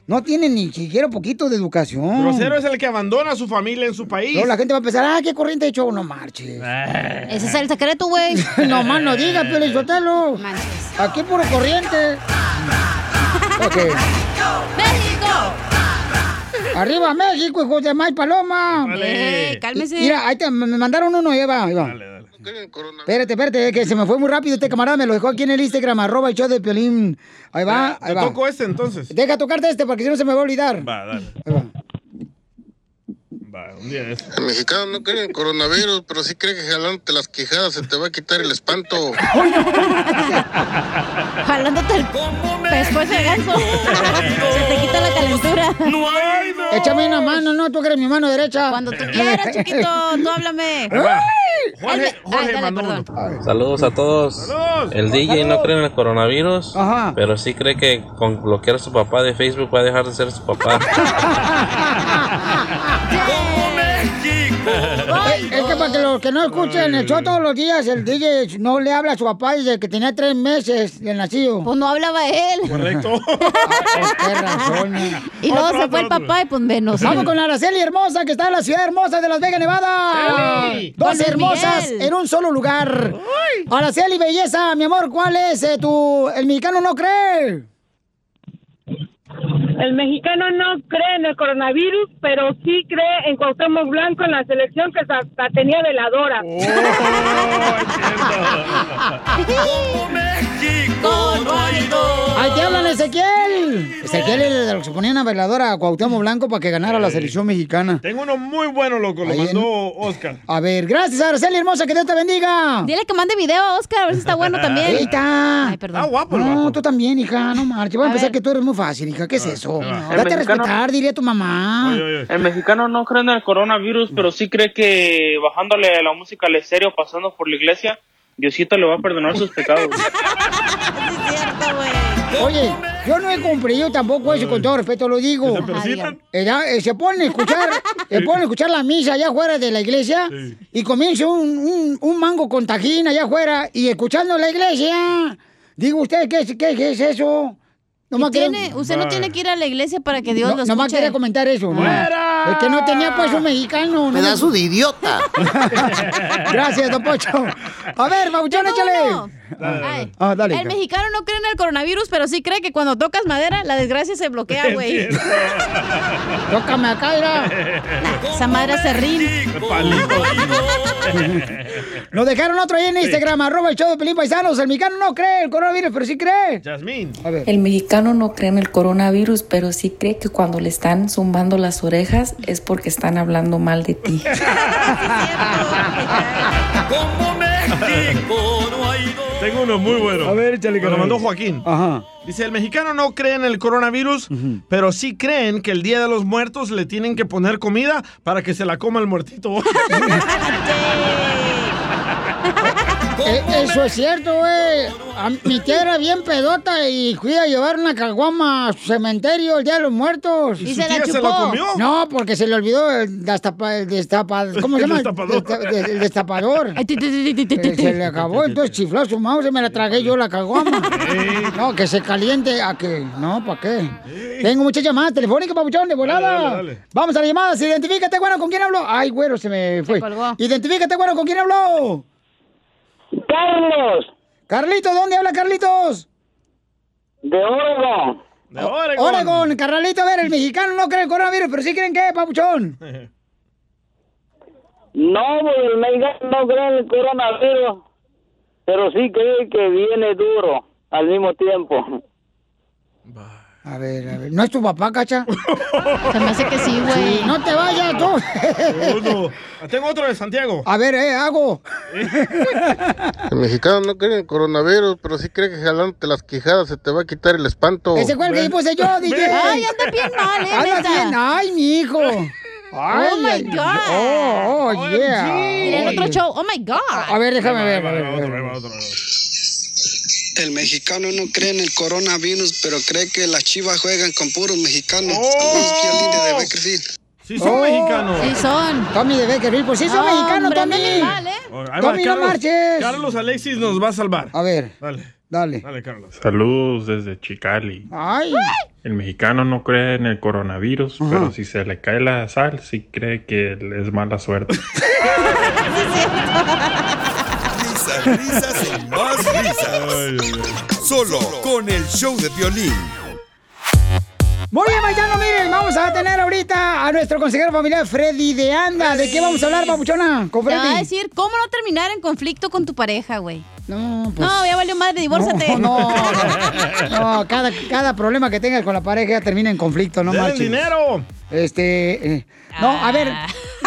no tiene ni siquiera poquito de educación. Grosero es el que abandona a su familia en su país. Luego la gente va a pensar, ah, qué corriente de show, no marches. Ese es el secreto, güey. no más no diga, Pio Lizotelo. Aquí puro corriente. Arriba México, hijos de May Paloma. Vale. Eh, cálmese. Mira, ahí te, me mandaron uno, ahí va, ahí va. Espérate, espérate, que se me fue muy rápido este camarada, me lo dejó aquí en el Instagram, arroba el show de Piolín. Ahí va, ahí va. toco este entonces. Deja tocarte este porque si no se me va a olvidar. Va, dale. Va, El mexicano no cree en el coronavirus, pero sí cree que jalándote las quijadas se te va a quitar el espanto. Jalándote el pescuezo de ganso. Se te quita la calentura. Échame una mano, no, tú eres mi mano derecha. Cuando tú quieras, chiquito, tú háblame. Jorge, Jorge Ay, dale, mandó perdón. uno. Saludos a todos. El DJ no cree en el coronavirus, Ajá. pero sí cree que con bloquear a su papá de Facebook va a dejar de ser su papá. Que para que los que no escuchen el show todos los días, el DJ no le habla a su papá desde que tenía tres meses de nacido. Pues no hablaba él. Correcto. Qué razón. Y luego se fue el papá y pues menos. Vamos con Araceli Hermosa, que está en la ciudad hermosa de Las Vegas, Nevada. Araceli. Dos hermosas en un solo lugar. Araceli, belleza, mi amor, ¿cuál es eh, tu... El mexicano no cree? El mexicano no cree en el coronavirus, pero sí cree en Cuauhtémoc Blanco en la selección que hasta tenía veladora. Ahí te hablan, Ezequiel. Ezequiel era de los que se ponían a veladora a Cuauhtémoc Blanco para que ganara la selección mexicana. Tengo uno muy bueno, loco. Lo Ahí en- mandó Oscar. A ver, gracias, Araceli Hermosa, que Dios te bendiga. Dile que mande video a Oscar, a ver si está bueno también. Ahí está. Ay, perdón. Ah, guapo No, vato. tú también, hija, no marches. Voy a A empezar ver. que tú eres muy fácil, hija. ¿Qué es eso? El Date a respetar, diría tu mamá. Oye, oye. El mexicano no cree en el coronavirus, pero sí cree que bajándole la música al estéreo, pasando por la iglesia, Diosito le va a perdonar sus pecados. Es cierto, güey. Oye, yo no he comprendido tampoco eso, con todo respeto lo digo. ¿Se? Eh, se ponen a escuchar, se ponen a escuchar la misa allá afuera de la iglesia y comienza un, un- un mango con tajín allá afuera y escuchando la iglesia. Digo, ¿usted qué, es- qué, qué es eso? Y tiene- usted no tiene que ir a la iglesia para que Dios no, lo nomás escuche. quería comentar eso. ¿no? ¡Fuera! Es que no tenía pues un mexicano. ¿no? Pedazo de idiota. Gracias, don Pocho. A ver, Mauchón, échale. Ah, dale. El hija. mexicano no cree en el coronavirus, pero sí cree que cuando tocas madera, la desgracia se bloquea, güey. Tócame acá, mira. Esa madre se ríe. Nos dejaron otro ahí en Instagram, arroba el show de Pelín Paisanos. El mexicano no cree el coronavirus, pero sí cree. Yasmín. A ver. El mexicano no cree en el coronavirus, pero sí cree que cuando le están zumbando las orejas es porque están hablando mal de ti. Tengo uno muy bueno. A ver, échale, Me lo mandó Joaquín. Ajá. Dice, el mexicano no cree en el coronavirus, pero sí creen que el Día de los Muertos le tienen que poner comida para que se la coma el muertito. Eh, eso es cierto, güey. Mi tía era bien pedota y fui a llevar una caguama a su cementerio el Día de los Muertos. ¿Y ¿Y su se la tía se la chupó? comió? No, porque se le olvidó el, destapa- el destapa- ¿cómo se El llama? destapador. El destapador. Eh, se le acabó, entonces chifló a su mouse y me la tragué yo la caguama. No, que se caliente, ¿a qué? No, ¿para qué? Tengo muchas llamadas telefónicas, papuchón, de volada. Dale, dale, dale. Vamos a las llamadas, identifícate, bueno, ¿con quién hablo? Ay, güero, se me fue. Identifícate, bueno, ¿con quién hablo? Carlos. Carlitos, ¿dónde habla Carlitos? De Oregon. De Oregon. Oregon, Carnalito, a ver, el mexicano no cree en el coronavirus, pero sí creen que, papuchón. No, pues, el mexicano no cree en el coronavirus, pero sí cree que viene duro al mismo tiempo. A ver, a ver, ¿no es tu papá, cacha? Se me hace que sí, güey. Sí, no te vayas tú. Uno. Tengo otro de Santiago. A ver, eh, hago. El mexicano no cree en coronavirus, pero sí cree que jalándote las quijadas se te va a quitar el espanto. Ese fue el que puse yo, DJ. Ay, anda bien mal, eh, Anda neta. bien, ay, mi hijo. Ay, Oh, my God. Oh, oh, yeah. Mira el otro show. Oh, my God. A ver, déjame ver. a ver, a ver. El mexicano no cree en el coronavirus, pero cree que las chivas juegan con puros mexicanos. Oh. Saludos, Piolín de Beckerfield. Sí son mexicanos. Sí son. Tommy de Beckerfield, pues sí son mexicanos, Tommy. mal, ¿eh? Tommy, no Carlos- marches. Carlos Alexis nos va a salvar. A ver, Dale, dale. dale, Carlos. Saludos desde Chicali. Ay. El mexicano no cree en el coronavirus, Ajá. pero si se le cae la sal, sí cree que es mala suerte. Risas, risas y más risas. Solo con el show de violín. Muy bien, Maitano, miren, vamos a tener ahorita a nuestro consejero familiar Freddy de Anda. ¿De qué vamos a hablar, papuchona? Con Te va a decir cómo no terminar en conflicto con tu pareja, güey. No, pues. No, ya valió madre, divórciate. No, no, no, cada, cada problema que tengas con la pareja ya termina en conflicto, no ¡Denle marches. dinero! Este, eh, no, a ver,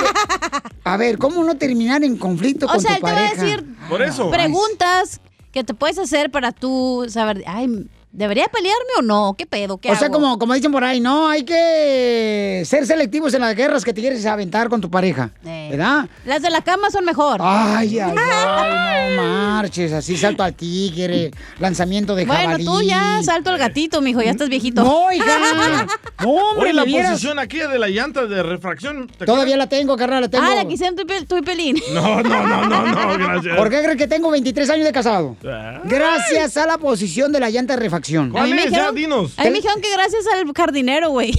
a ver, ¿cómo no terminar en conflicto O con sea, tu él te va a decir Por eso. preguntas que te puedes hacer para tú saber, ay, ¿debería pelearme o no? ¿Qué pedo? ¿Qué O sea, hago? como, como dicen por ahí, no, hay que ser selectivos en las guerras que te quieres aventar con tu pareja, Eh. ¿verdad? Las de la cama son mejor. Ay, ay, ay, no marches, así salto al tigre, lanzamiento de bueno, jabalí. tú ya salto al gatito, mijo, ya estás viejito. No, hija. No, hombre, Oye, la ¿me vieras? posición aquí de la llanta de refracción. ¿te Todavía la tengo, carnal, la tengo. Ah, la quisieron tu, y Pel- tú y Pelín. No, no, no, no, no, gracias. ¿Por qué crees que tengo 23 años de casado? Ay. Gracias a la posición de la llanta de refacción. ¿Cuál me es? dijeron- Ya, dinos. A mí me dijeron que gracias al jardinero, güey.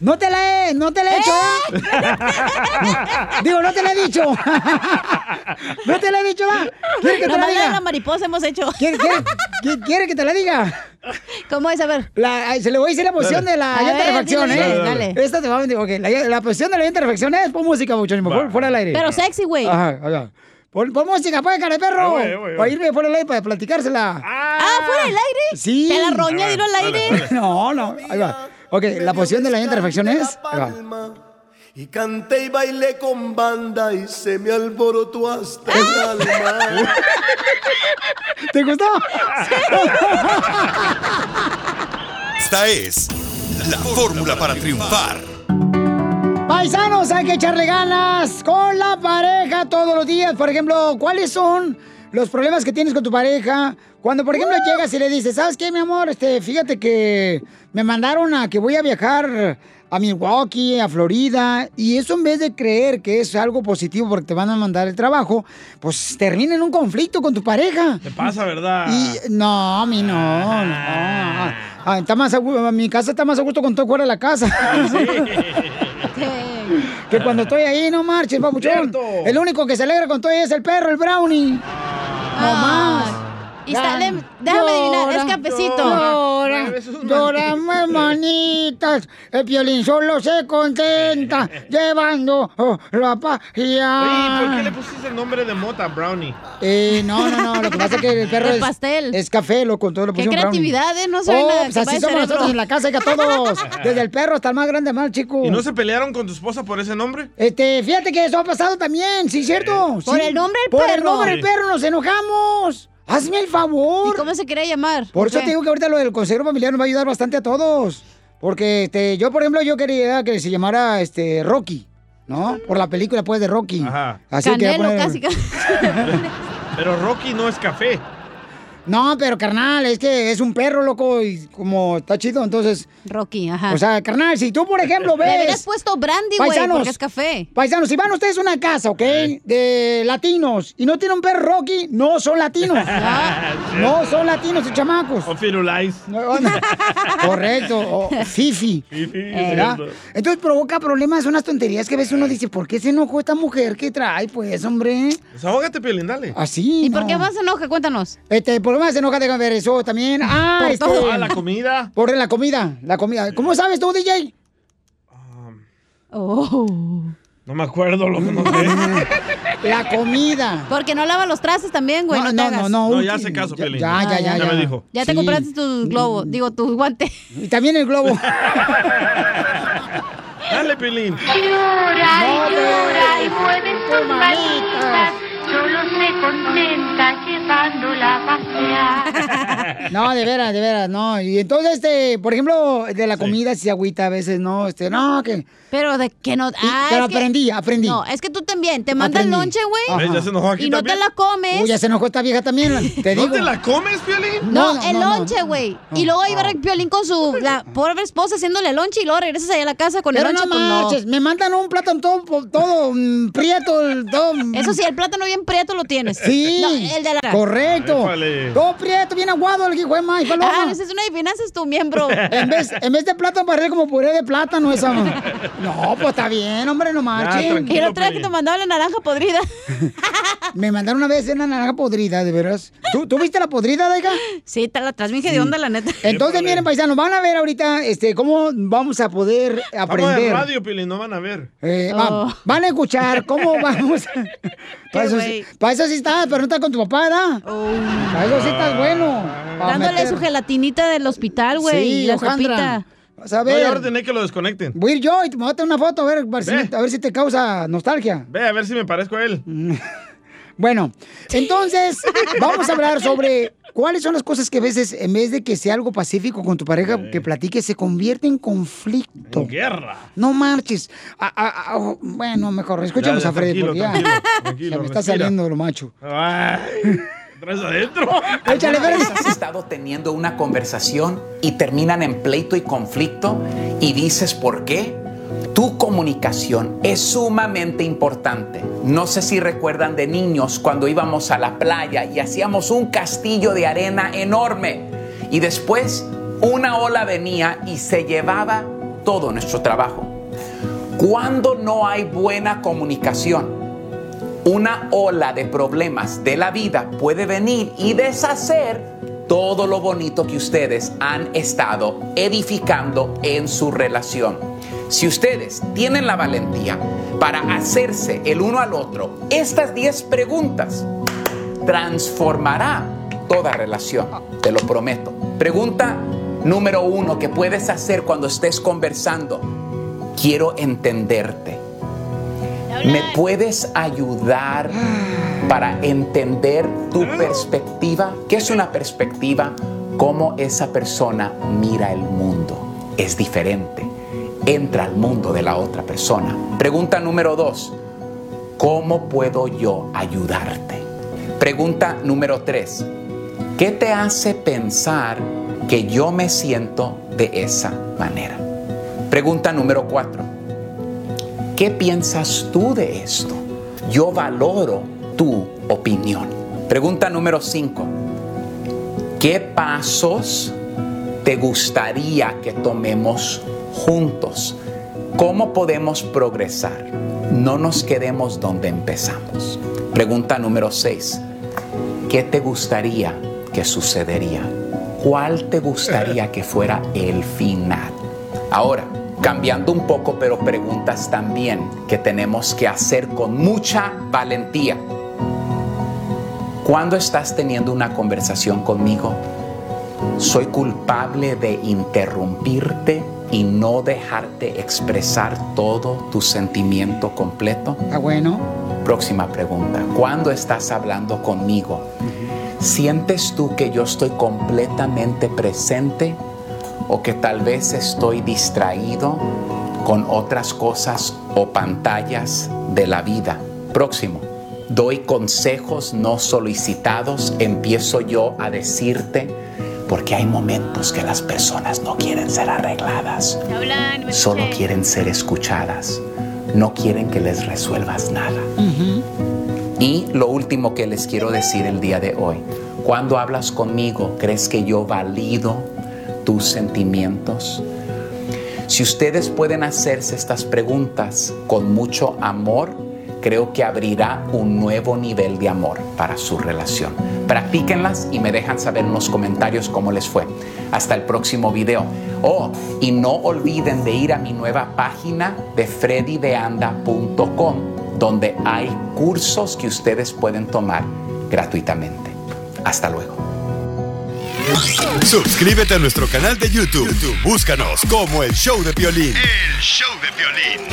No te la he, no te la he hecho, ¿eh? Digo, no te la he dicho. no te la he dicho, ¿verdad? ¿Quiere que te la Nomás la diga? mariposa hemos hecho. ¿Quiere, quiere- quiere- quiere que te la diga? ¿Cómo es? A ver. La- se le voy a decir la posición Dale. de la llanta de refacción, ¿eh? dale. Esta te va a venir. Ok, la, la posición de la llanta de refacción es pon música, mucho fuera, fuera del aire. Pero sexy, güey. Ajá, ajá. Pon, pon música, pues, cara de perro. Voy, voy, ahí Para voy. irme fuera del aire para platicársela. Ah, ¿fuera del aire? Sí. Te la roña, dilo al aire. dale. No, no, ahí va. Ok, la posición de la refacción es. Y canté y bailé con banda y se me alborotó hasta el alma. ¿Te gustó? Esta es la fórmula para triunfar. Paisanos, hay que echarle ganas con la pareja todos los días. Por ejemplo, ¿cuáles son los problemas que tienes con tu pareja? Cuando, por ejemplo, llegas y le dices, ¿sabes qué, mi amor? Este, fíjate que me mandaron a que voy a viajar a Milwaukee, a Florida, y eso en vez de creer que es algo positivo porque te van a mandar el trabajo, pues termina en un conflicto con tu pareja. Te pasa, ¿verdad? Y no, a mí no, no. Ah, está más a gu- mi casa está más a gusto con todo fuera de la casa. que cuando estoy ahí, no marches, papuchón. El único que se alegra con todo es el perro, el brownie. No más. Y está- le- déjame adivinar, es cafecito. Llora, llora, manitas. El violín solo se contenta llevando oh, la. Oye, ¿por qué le pusiste el nombre de mota, Brownie? Eh, no, no, no, lo que pasa es que el perro De es, pastel. es café, loco, entonces lo Qué pusimos brownie. creatividad, ¿eh? No saben Oh, nada, pues así somos nosotros en la casa, oiga, todos. Desde el perro hasta el más grande, más chico. ¿Y no se pelearon con tu esposa por ese nombre? Este, fíjate que eso ha pasado también, sí, cierto. Por Sí. el nombre del Por el perro. nombre del perro nos enojamos. Hazme el favor. ¿Y cómo se quería llamar? Por ¿O eso qué? te digo que ahorita lo del consejero familiar nos va a ayudar bastante a todos. Porque este, yo, por ejemplo, yo quería que se llamara este Rocky, ¿no? Por la película, pues, de Rocky. Ajá. Así que Canelo, casi, casi. Pero Rocky no es café. No, pero carnal, es que es un perro, loco, y como está chido, entonces. Rocky, ajá. O sea, carnal, si tú, por ejemplo, ves. Le hubieras puesto brandy, güey, Paisanos, porque es café. Paisanos, si van ustedes a una casa, ¿ok? De latinos y no tienen un perro Rocky, no son latinos. no son latinos, y chamacos. O Firulais. Correcto, o Fifi. ¿verdad? cierto. Entonces provoca problemas, unas tonterías que a veces uno dice, ¿por qué se enojó esta mujer que trae? Pues, hombre. Desahógate, Piolín, dale. Así. ¿Y por qué más se enoja? Cuéntanos. Este, por más se enoja, déjame ver eso también. Ah, Por este. todo. Ah, la comida. Por la comida, la comida. ¿Cómo sabes tú, DJ? Oh. No me acuerdo lo que no sé. La comida. Porque no lava los trastes también, güey. No, No, no, no, no. No, ya hace caso, Ya, Piolín. ya, ya, ya, Ya me ya. dijo. Ya te Sí. compraste tu globo, digo, tu guante. Y también el globo. Dale, Piolín. Llora llora y mueve sus manitas, solo se contenta llevándola a pasear. No, de veras, de veras, no. Y entonces, este, por ejemplo, de la comida sí se agüita a veces, ¿no? Este, no, que. Pero de que no. Ah, pero que- aprendí, aprendí. No, es que tú también te mandan lonche, güey. Ya se enojó aquí Y no te la comes. Uy, ya se enojó esta vieja también, te ¿No digo. te la comes, Piolín? No, No, no, el no, no. lonche, güey. Y luego ahí va el violín con su la pobre esposa haciéndole lonche y luego regresas ahí a la casa con Pero el no lonche. pues no. manches, me mandan un plátano todo, todo mm, prieto, todo... mm, Eso sí, el plátano bien prieto lo tienes. Sí, No, el de la. correcto. Épale. Todo prieto, bien aguado el hijo de maíz, paloma. Ah, esa es una adivinanza, es tu miembro. En vez, en vez de plátano, parece como puré de plátano esa. No, pues está bien, hombre, no marchen. Y la otra vez que te mandaba la naranja podrida. Me mandaron una vez una naranja podrida, de veras. ¿Tú, ¿tú viste la podrida, Daiga? Sí, te la traes bien de onda, la neta. Entonces, miren, paisanos, van a ver ahorita este, cómo vamos a poder Vamos aprender. en radio, no van a ver. Eh, va- Oh. van a escuchar cómo vamos. para, eso, güey. sí- pa' eso sí estás, pero no estás con tu papá, ¿verdad? Para eso sí estás bueno. pa' Dándole meter- su gelatinita del hospital, güey. Sí, y la Alejandra. sopita. Vas a No, ver. ordené que lo desconecten. Voy a ir yo y te voy a tomar una foto a ver, a ver si, Ve. a ver si te causa nostalgia. Ve a ver si me parezco a él. Bueno, entonces vamos a hablar sobre cuáles son las cosas que a veces, en vez de que sea algo pacífico con tu pareja, que platique, se convierte en conflicto. En guerra. No marches. Ah, ah, ah, oh, bueno, mejor escuchamos Ya, ya, a Freddy tranquilo, porque ya, tranquilo, ya tranquilo, me está respira. saliendo lo macho. Ay, ¿Traes has estado teniendo una conversación y terminan en pleito y conflicto y dices por qué? Tu comunicación es sumamente importante. No sé si recuerdan de niños cuando íbamos a la playa y hacíamos un castillo de arena enorme y después una ola venía y se llevaba todo nuestro trabajo. Cuando no hay buena comunicación, una ola de problemas de la vida puede venir y deshacer todo lo bonito que ustedes han estado edificando en su relación. Si ustedes tienen la valentía para hacerse el uno al otro estas 10 preguntas, transformará toda relación, te lo prometo. Pregunta número uno que puedes hacer cuando estés conversando. Quiero entenderte. ¿Me puedes ayudar para entender tu perspectiva? ¿Qué es una perspectiva? Cómo esa persona mira el mundo. Es diferente. Entra al mundo de la otra persona. Pregunta número dos. ¿Cómo puedo yo ayudarte? Pregunta número tres. ¿Qué te hace pensar que yo me siento de esa manera? Pregunta número cuatro. ¿Qué piensas tú de esto? Yo valoro tu opinión. Pregunta número 5. ¿Qué pasos te gustaría que tomemos juntos? ¿Cómo podemos progresar? No nos quedemos donde empezamos. Pregunta número 6. ¿Qué te gustaría que sucedería? ¿Cuál te gustaría que fuera el final? Ahora, cambiando un poco, pero preguntas también que tenemos que hacer con mucha valentía. Cuando estás teniendo una conversación conmigo, soy culpable de interrumpirte y no dejarte expresar todo tu sentimiento completo. Ah, bueno. Próxima pregunta. Cuando estás hablando conmigo, ¿sientes tú que yo estoy completamente presente o que tal vez estoy distraído con otras cosas o pantallas de la vida? Próximo. Doy consejos no solicitados, empiezo yo a decirte, porque hay momentos que las personas no quieren ser arregladas, solo quieren ser escuchadas, no quieren que les resuelvas nada. Y lo último que les quiero decir el día de hoy, cuando hablas conmigo, ¿crees que yo valido tus sentimientos? Si ustedes pueden hacerse estas preguntas con mucho amor, creo que abrirá un nuevo nivel de amor para su relación. Practíquenlas y me dejan saber en los comentarios cómo les fue. Hasta el próximo video. Oh, y no olviden de ir a mi nueva página de freddydeanda.com donde hay cursos que ustedes pueden tomar gratuitamente. Hasta luego. Suscríbete a nuestro canal de YouTube. YouTube, Búscanos como el show de violín. El show de violín.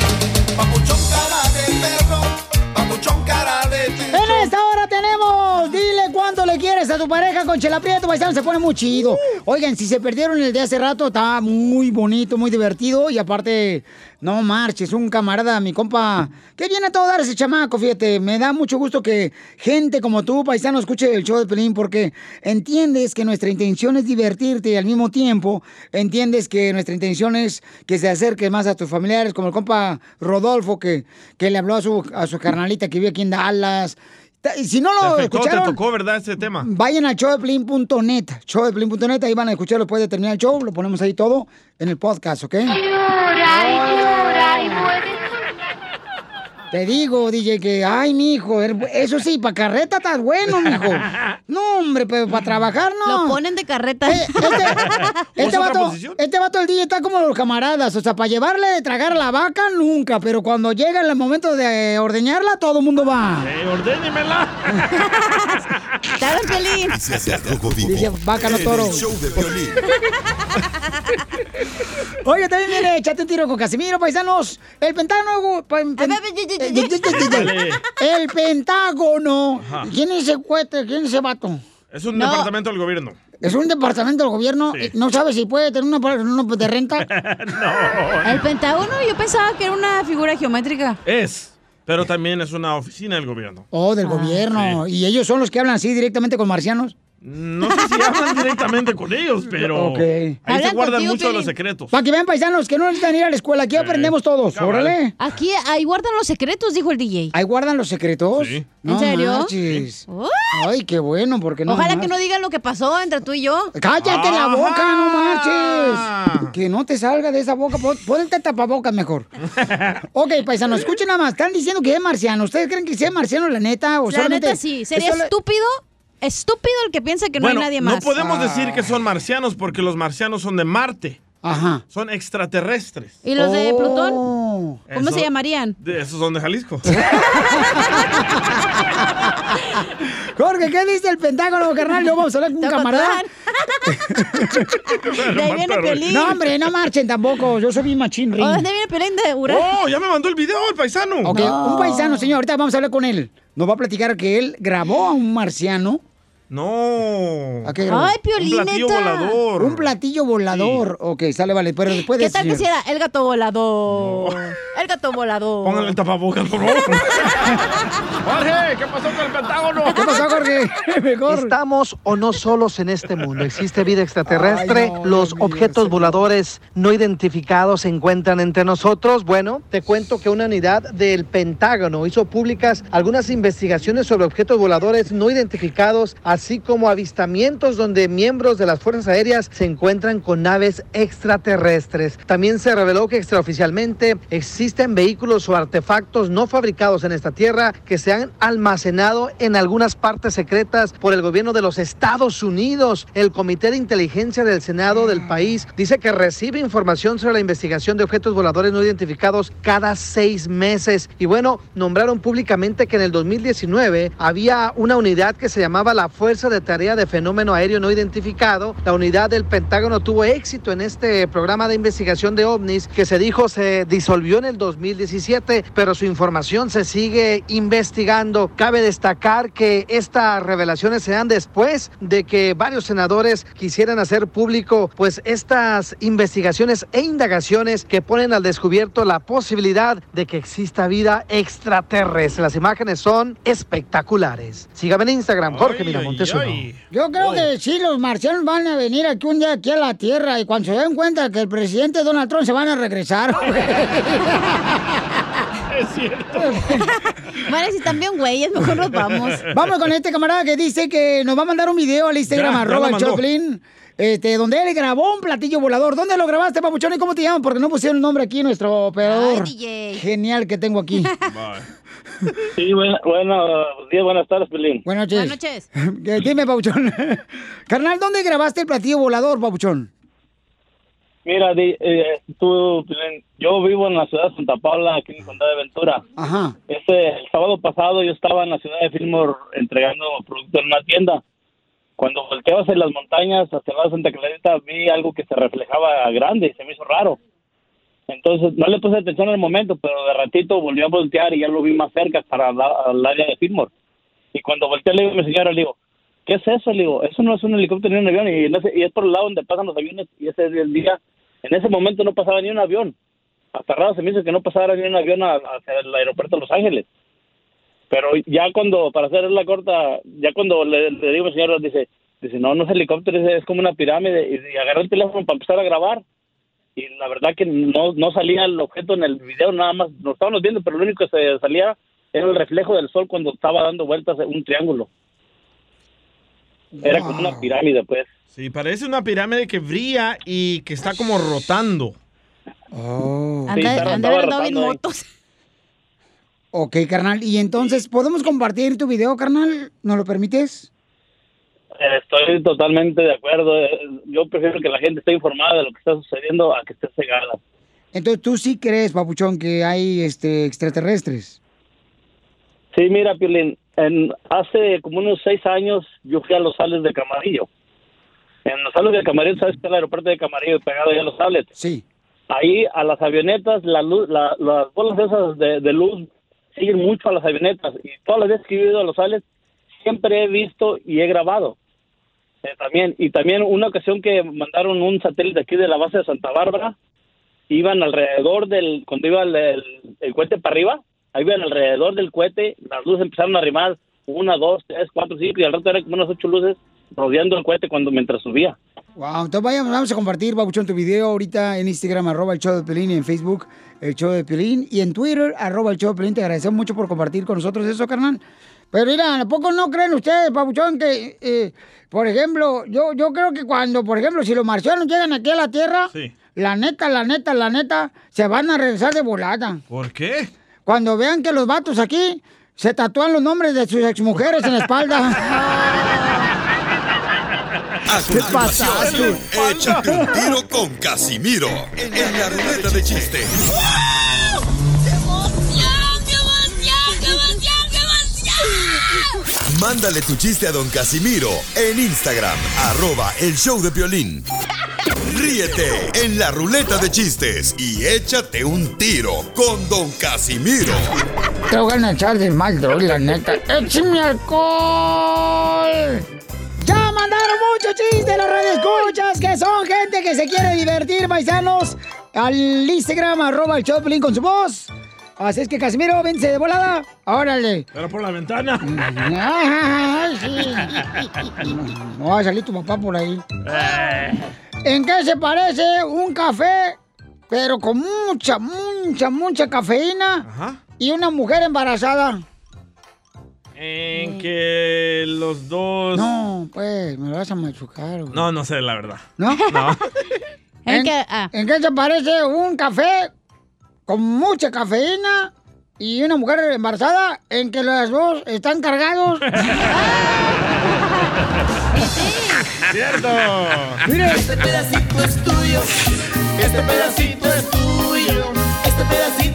En esta hora tenemos, dile cuánto le quieres a tu pareja con Chela Prieto, paisano, se pone muy chido. Oigan, si se perdieron el de hace rato, estaba muy bonito, muy divertido y aparte, no marches, un camarada, mi compa, que viene a todo dar ese chamaco, fíjate, me da mucho gusto que gente como tú, paisano, escuche el show de Pelín porque entiendes que nuestra intención es divertirte y al mismo tiempo entiendes que nuestra intención es que se acerques más a tus familiares, como el compa Rodolfo que, que le habló a su, a su carnalita que vive aquí en Dallas. Y si no Te lo afectó, te escucharon, tocó, ¿verdad, ese tema? vayan a showdeplin.net, showdeplin.net, ahí van a escucharlo después de terminar el show, lo ponemos ahí todo en el podcast, ¿ok? Te digo, DJ, que, ay, mijo, er- eso sí, para carreta estás bueno, mijo. No, hombre, pero para trabajar no. Lo ponen de carreta. Eh, este, este vato, este vato del DJ está como los camaradas, o sea, para llevarle de tragar a la vaca nunca, pero cuando llega el momento de ordeñarla, todo el mundo va. Eh, ordéñemela. Dale, Vivo. Dice, vaca, no toro. el show de violín. Oye, también viene, échate un tiro con Casimiro, paisanos. El Pentágono. pa- pen- el Pentágono. Ajá. ¿Quién es ese cuete? ¿Quién es ese vato? Es un No. departamento del gobierno. Es un departamento del gobierno. Sí. No sabe si puede tener una, una de renta. El Pentágono, yo pensaba que era una figura geométrica. Es, pero también es una oficina del gobierno. Oh, del Ah. gobierno. ¿Y ellos son los que hablan así directamente con marcianos? No sé si hablan directamente con ellos, pero Ok. ahí se guardan muchos de los secretos. Para que vean paisanos que no necesitan ir a la escuela. Aquí aprendemos todos. cabal. Órale. Aquí, ahí guardan los secretos, dijo el DJ. Ahí guardan los secretos. Sí. No ¿En serio? Ay, qué bueno, porque no. Ojalá más. que no digan lo que pasó entre tú y yo. Cállate la boca, no marches. Que no te salga de esa boca. Pon- Ponte tapabocas mejor. ok, paisanos, escuchen nada más. Están diciendo que es marciano. ¿Ustedes creen que sea marciano, la neta? O La solamente- neta sí. Sería estúpido, estúpido el que piensa que no bueno, hay nadie no más. podemos Ah. decir que son marcianos porque los marcianos son de Marte. Ajá. Son extraterrestres. ¿Y los de Oh. Plutón? ¿Cómo Eso- se llamarían? De, esos son de Jalisco. Jorge, ¿qué dice el Pentágono, carnal? Yo vamos a hablar con un camarada. De ahí viene Pelín. No, hombre, no marchen tampoco. Yo soy bien machín, ring. ¿O dónde viene Pelín de? ¡Oh, ya me mandó el video el paisano! Ok, un paisano, señor, ahorita vamos a hablar con él. Nos va a platicar que él grabó a un marciano. No. ¿A qué grabó? Ay, Piolín, Un platillo neta. volador. Un platillo volador. Ok, sale, vale. Pero después de ¿Qué tal que era el gato volador? El gato volador. Pónganle el tapabocas, por favor. Jorge, ¿qué pasó con el Pentágono? ¿Qué pasó, Jorge? Mejor. ¿Estamos o no solos en este mundo? ¿Existe vida extraterrestre? Ay, no, ¿Los Dios objetos señor. voladores no identificados se encuentran entre nosotros? Bueno, te cuento que una unidad del Pentágono hizo públicas algunas investigaciones sobre objetos voladores no identificados a así como avistamientos donde miembros de las Fuerzas Aéreas se encuentran con naves extraterrestres. También se reveló que extraoficialmente existen vehículos o artefactos no fabricados en esta tierra que se han almacenado en algunas partes secretas por el gobierno de los Estados Unidos. El Comité de Inteligencia del Senado del país dice que recibe información sobre la investigación de objetos voladores no identificados cada seis meses. Y bueno, nombraron públicamente que en el 2019 había una unidad que se llamaba la Fuerza de Tarea de Fenómeno Aéreo No Identificado. La unidad del Pentágono tuvo éxito en este programa de investigación de ovnis que se dijo se disolvió en el 2017, pero su información se sigue investigando. Cabe destacar que estas revelaciones se dan después de que varios senadores quisieran hacer público pues estas investigaciones e indagaciones que ponen al descubierto la posibilidad de que exista vida extraterrestre. Las imágenes son espectaculares. Sígame en Instagram, Jorge Miramontes Yo creo que sí, los marcianos van a venir aquí un día aquí a la Tierra y cuando se den cuenta que el presidente Donald Trump se van a regresar. Es cierto. Vale, si también güeyes, mejor nos vamos. Vamos con este camarada que dice que nos va a mandar un video al Instagram, Ya, arroba el. Choplin, este, donde él grabó un platillo volador. ¿Dónde lo grabaste, papuchón? ¿Y cómo te llaman? Porque no pusieron el nombre aquí, nuestro operador. Genial que tengo aquí. Sí, buena- buenos días, buenas tardes, Pelín. Buenas noches. Eh, Dime, papuchón. Carnal, ¿dónde grabaste el platillo volador, papuchón? Mira, di- eh, tú, Pelín, yo vivo en la ciudad de Santa Paula, aquí en el condado de Ventura. Ajá. Ese, el sábado pasado yo estaba en la ciudad de Fillmore entregando productos en una tienda. Cuando volteaba hacia las montañas, hacia de Santa Clarita, vi algo que se reflejaba grande y se me hizo raro. Entonces no le puse atención en el momento, pero de ratito volví a voltear y ya lo vi más cerca para al área de Fillmore. Y cuando volteé le digo a mi señora, le digo, ¿qué es eso? Le digo, eso no es un helicóptero ni un avión. Y, ese- y es por el lado donde pasan los aviones. Y ese el día, en ese momento no pasaba ni un avión. Hasta raro se me hizo que no pasara ni un avión hacia el aeropuerto de Los Ángeles. Pero ya cuando, para hacer la corta, ya cuando le, le digo a mi señora, dice, dice, no, no es helicóptero, es, es como una pirámide. Y, y agarré el teléfono para empezar a grabar. Y la verdad que no, no salía el objeto en el video, nada más lo estábamos viendo, pero lo único que se salía era el reflejo del sol cuando estaba dando vueltas en un triángulo. Era como una pirámide, pues. Sí, parece una pirámide que brilla y que está como rotando. Oh. Sí, bien rotando ahí. motos. Ok, carnal. Y entonces, ¿podemos compartir tu video, carnal? ¿Nos lo permites? Estoy totalmente de acuerdo. Eh, Yo prefiero que la gente esté informada de lo que está sucediendo a que esté cegada. Entonces, ¿tú sí crees, papuchón, que hay este extraterrestres? Sí, mira, Piolín, en, hace como unos seis años yo fui a los sales de Camarillo. En los sales de Camarillo, ¿sabes que el aeropuerto de Camarillo pegado ahí a los sales? Sí. Ahí a las avionetas, la luz, la- las bolas esas de, de luz siguen mucho a las avionetas. Y todas las veces que he ido a los sales, siempre he visto y he grabado. Eh, también Y también una ocasión que mandaron un satélite aquí de la base de Santa Bárbara, iban alrededor del, cuando iba el, cohete para arriba, ahí iban alrededor del cohete, las luces empezaron a arrimar, una, dos, tres, cuatro, cinco, y al rato eran como unas ocho luces rodeando el cohete cuando mientras subía. Wow, entonces vayamos, vamos a compartir, Babuchón, tu video ahorita en Instagram, arroba el show de Pelín, y en Facebook, el show de Pelín, y en Twitter, arroba el show de Pelín. Te agradecemos mucho por compartir con nosotros eso, carnal. Pero mira, ¿a poco no creen ustedes, Babuchón, que, eh, por ejemplo, yo, yo creo que cuando, por ejemplo, si los marcianos llegan aquí a la Tierra, la neta, la neta, la neta, se van a regresar de volada. ¿Por qué? Cuando vean que los vatos aquí se tatúan los nombres de sus exmujeres en la espalda. A ¿Qué pasa? échate un tiro con Casimiro en la ruleta de chiste. Mándale tu chiste a don Casimiro en Instagram, arroba el show de violín. Ríete en la ruleta de chistes y échate un tiro con don Casimiro. Te voy a echar de mal, la neta. ¡Échame alcohol! Ya mandaron muchos chistes las radio escuchas que son gente que se quiere divertir, paisanos. Al Instagram, arroba el Choplin con su voz. Así es que, Casimiro, vence de volada. Órale. Pero por la ventana. Ay, sí. No va a salir tu papá por ahí. ¿En qué se parece un café, pero con mucha, mucha, mucha cafeína y una mujer embarazada? En que los dos. No. vas a machucar, güey. No, no sé, la verdad. ¿No? No. ¿En, ¿En qué se parece un café con mucha cafeína y una mujer embarazada en que las dos están cargados? ¡Cierto! Mire. Este pedacito es tuyo. Este pedacito es tuyo. Este pedacito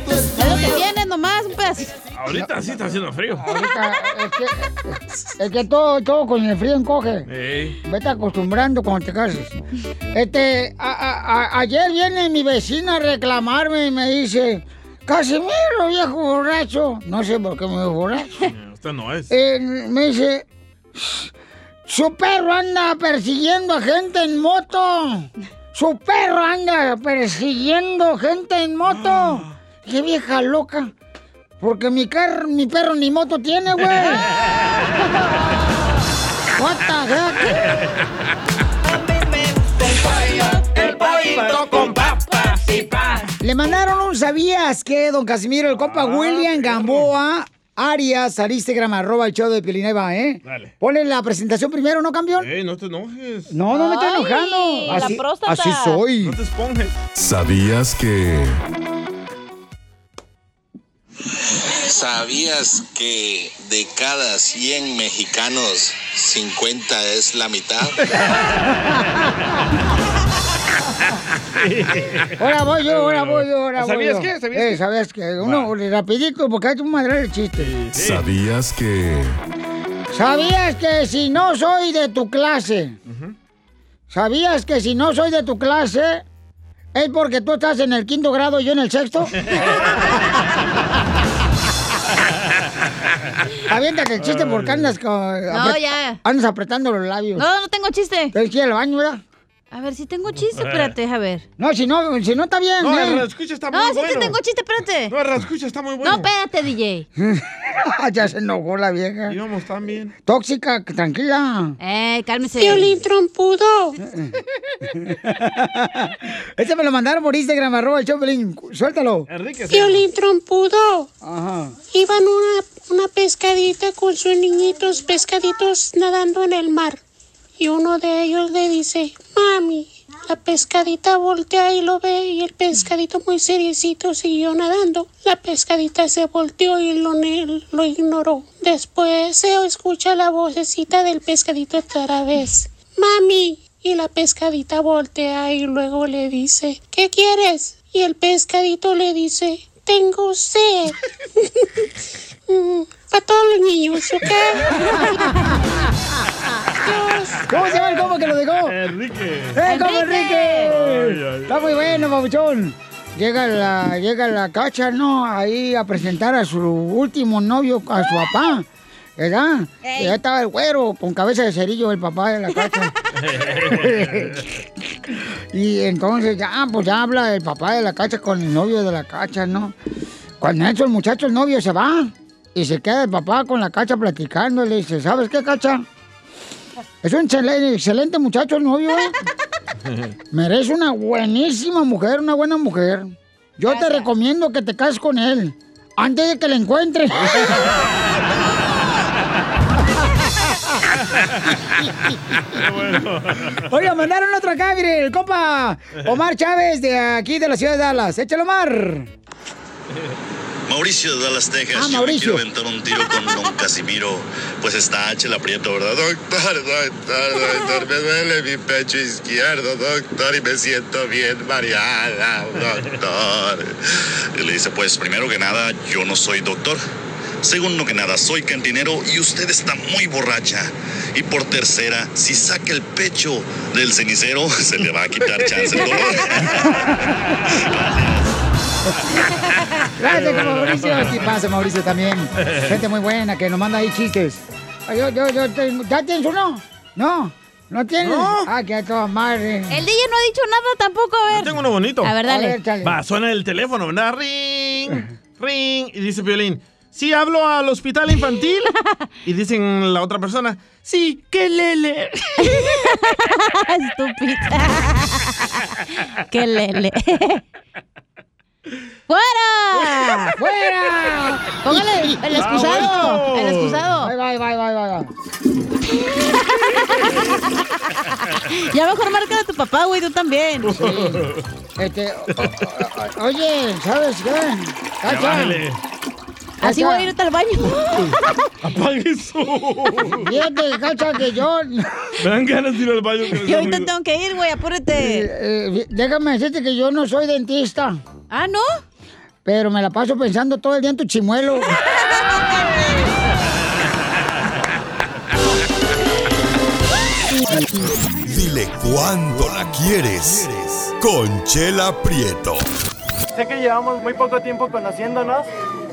Ahorita sí está haciendo frío. Ahorita, es que, es que todo, todo con el frío encoge. Ey. Vete acostumbrando cuando te cases. Este, a- a- ayer viene mi vecina a reclamarme y me dice, Casimiro, viejo borracho. No sé por qué me veo borracho. Usted no es. Eh, me dice, su perro anda persiguiendo a gente en moto. Su perro anda persiguiendo gente en moto. Qué vieja loca. Porque mi, car mi perro ni moto tiene, güey. What the heck? El pollito con papas y pan. Le mandaron un ¿sabías que don Casimiro, el compa William Gamboa Arias al Instagram, arroba el show de Piolín, ahí va, ¿eh? Dale. Ponle la presentación primero, ¿no, campeón? Ey, no te enojes. No, no me estoy enojando. la Así, próstata. así soy. No te esponjes. ¿Sabías que... ¿Sabías que de cada 100 mexicanos, 50 es la mitad? Ahora voy yo, ahora voy yo, ahora voy ¿Sabías yo. qué? ¿Sabías eh, qué? ¿Sabías qué? Uno, rapidito, porque hay un madre el chiste. ¿Sabías que... ¿Sabías que si no soy de tu clase, ¿sabías que si no soy de tu clase, es porque tú estás en el quinto grado y yo en el sexto? Aviéntate el chiste porque andas con... No, ya. Andas apretando los labios. No, no tengo chiste. Tienes que ir al baño, ¿verdad? A ver, si tengo chiste, espérate, a ver. No, si no, si no está bien, No, ¿eh? el escucha está muy No, sí bueno. que tengo chiste, espérate. No, el escucha está muy bueno. No, espérate, DJ. ya se enojó la vieja. Íbamos tan bien. Tóxica, tranquila. Eh, cálmese. Violín trompudo. Este me lo mandaron por Instagram, arroba el. Suéltalo. Enrique. Violín trompudo. Ajá. Iban una, una pescadita con sus niñitos pescaditos nadando en el mar. Y uno de ellos le dice, mami, la pescadita voltea y lo ve y el pescadito muy seriecito siguió nadando. La pescadita se volteó y lo, lo ignoró. Después se escucha la vocecita del pescadito otra vez. Mami. Y la pescadita voltea y luego le dice, ¿qué quieres? Y el pescadito le dice, tengo sed. Para todos los niños, ¿ok? ¿Cómo se llama el combo que lo dejó? Enrique. ¡Eh, combo Enrique! Ay, ay. Está muy bueno, babuchón. Llega la, llega la cacha, ¿no? Ahí a presentar a su último novio, a su papá. ¿Verdad? Y ya estaba el güero con cabeza de cerillo, el papá de la cacha. y entonces ya, pues ya habla el papá de la cacha con el novio de la cacha, ¿no? Cuando eso el muchacho, el novio se va y se queda el papá con la cacha platicando. Le dice, ¿sabes qué, cacha? Es un excel- excelente muchacho el novio, ¿eh? Merece una buenísima mujer, una buena mujer. Yo te recomiendo que te cases con él antes de que la encuentres. Oiga, mandaron otro acá, mire, el compa Omar Chávez de aquí de la ciudad de Dallas. Échalo, Omar. Mauricio de Dallas, Texas. Ah, Yo me Mauricio. quiero aventar un tiro con don Casimiro. Pues está H el aprieto, ¿verdad? Doctor, doctor, doctor, me duele mi pecho izquierdo, doctor, y me siento bien mareada, doctor. Y le dice, pues primero que nada, yo no soy doctor. Segundo que nada, soy cantinero y usted está muy borracha. Y por tercera, si saca el pecho del cenicero, se le va a quitar chance el dolor. Gracias, como Mauricio. Aquí pasa, Mauricio, también. Gente muy buena que nos manda ahí chistes. Yo, yo, yo tengo... ¿Ya tienes uno? No. ¿No tienes? No. Ah, que a toda madre. El DJ no ha dicho nada tampoco, a ver. Yo tengo uno bonito. A ver, dale. A ver, chale. Va, suena el teléfono, ¿verdad? Ring, ring. Y dice Violín, sí, hablo al hospital infantil. y dicen la otra persona, sí, qué lele. Estúpida. Qué lele. ¡Fuera! ¡Fuera! Póngale el, excusado. El excusado. Bye, bye, bye, bye, bye. Ya mejor marca a tu papá, güey, tú también. Este, o- o- o- oye, ¿sabes qué? Cacha. Así voy a irte al baño. Apague eso. Fíjate, cacha, que yo... Me dan ganas de ir al baño. que Yo ahorita tengo que ir, güey, apúrate. Eh, eh, déjame decirte que yo no soy dentista. Ah, ¿no? Pero me la paso pensando todo el día en tu chimuelo. Dile cuándo la quieres. Conchela Prieto. Sé que llevamos muy poco tiempo conociéndonos.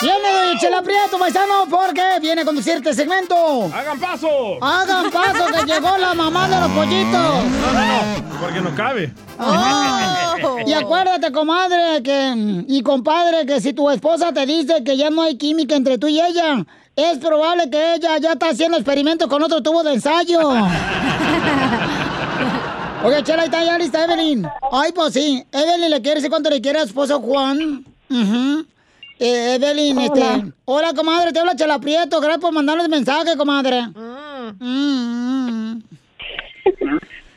Viene Chela Prieto, paisano, porque viene a conducirte segmento. ¡Hagan paso! Hagan paso, que llegó la mamá de los pollitos. No, no, no. Porque no cabe. Y acuérdate, comadre, que y compadre, que si tu esposa te dice que ya no hay química entre tú y ella, es probable que ella ya está haciendo experimentos con otro tubo de ensayo. Oye, Chela, está ya lista, Evelyn. Ay, pues sí. Evelyn le quiere decir cuánto le quiere a su esposo Juan. Ujú. Eh, Evelyn, Hola. este. Hola, comadre, te habla Chela Prieto. Gracias por mandarnos mensaje, comadre. Mm, mm.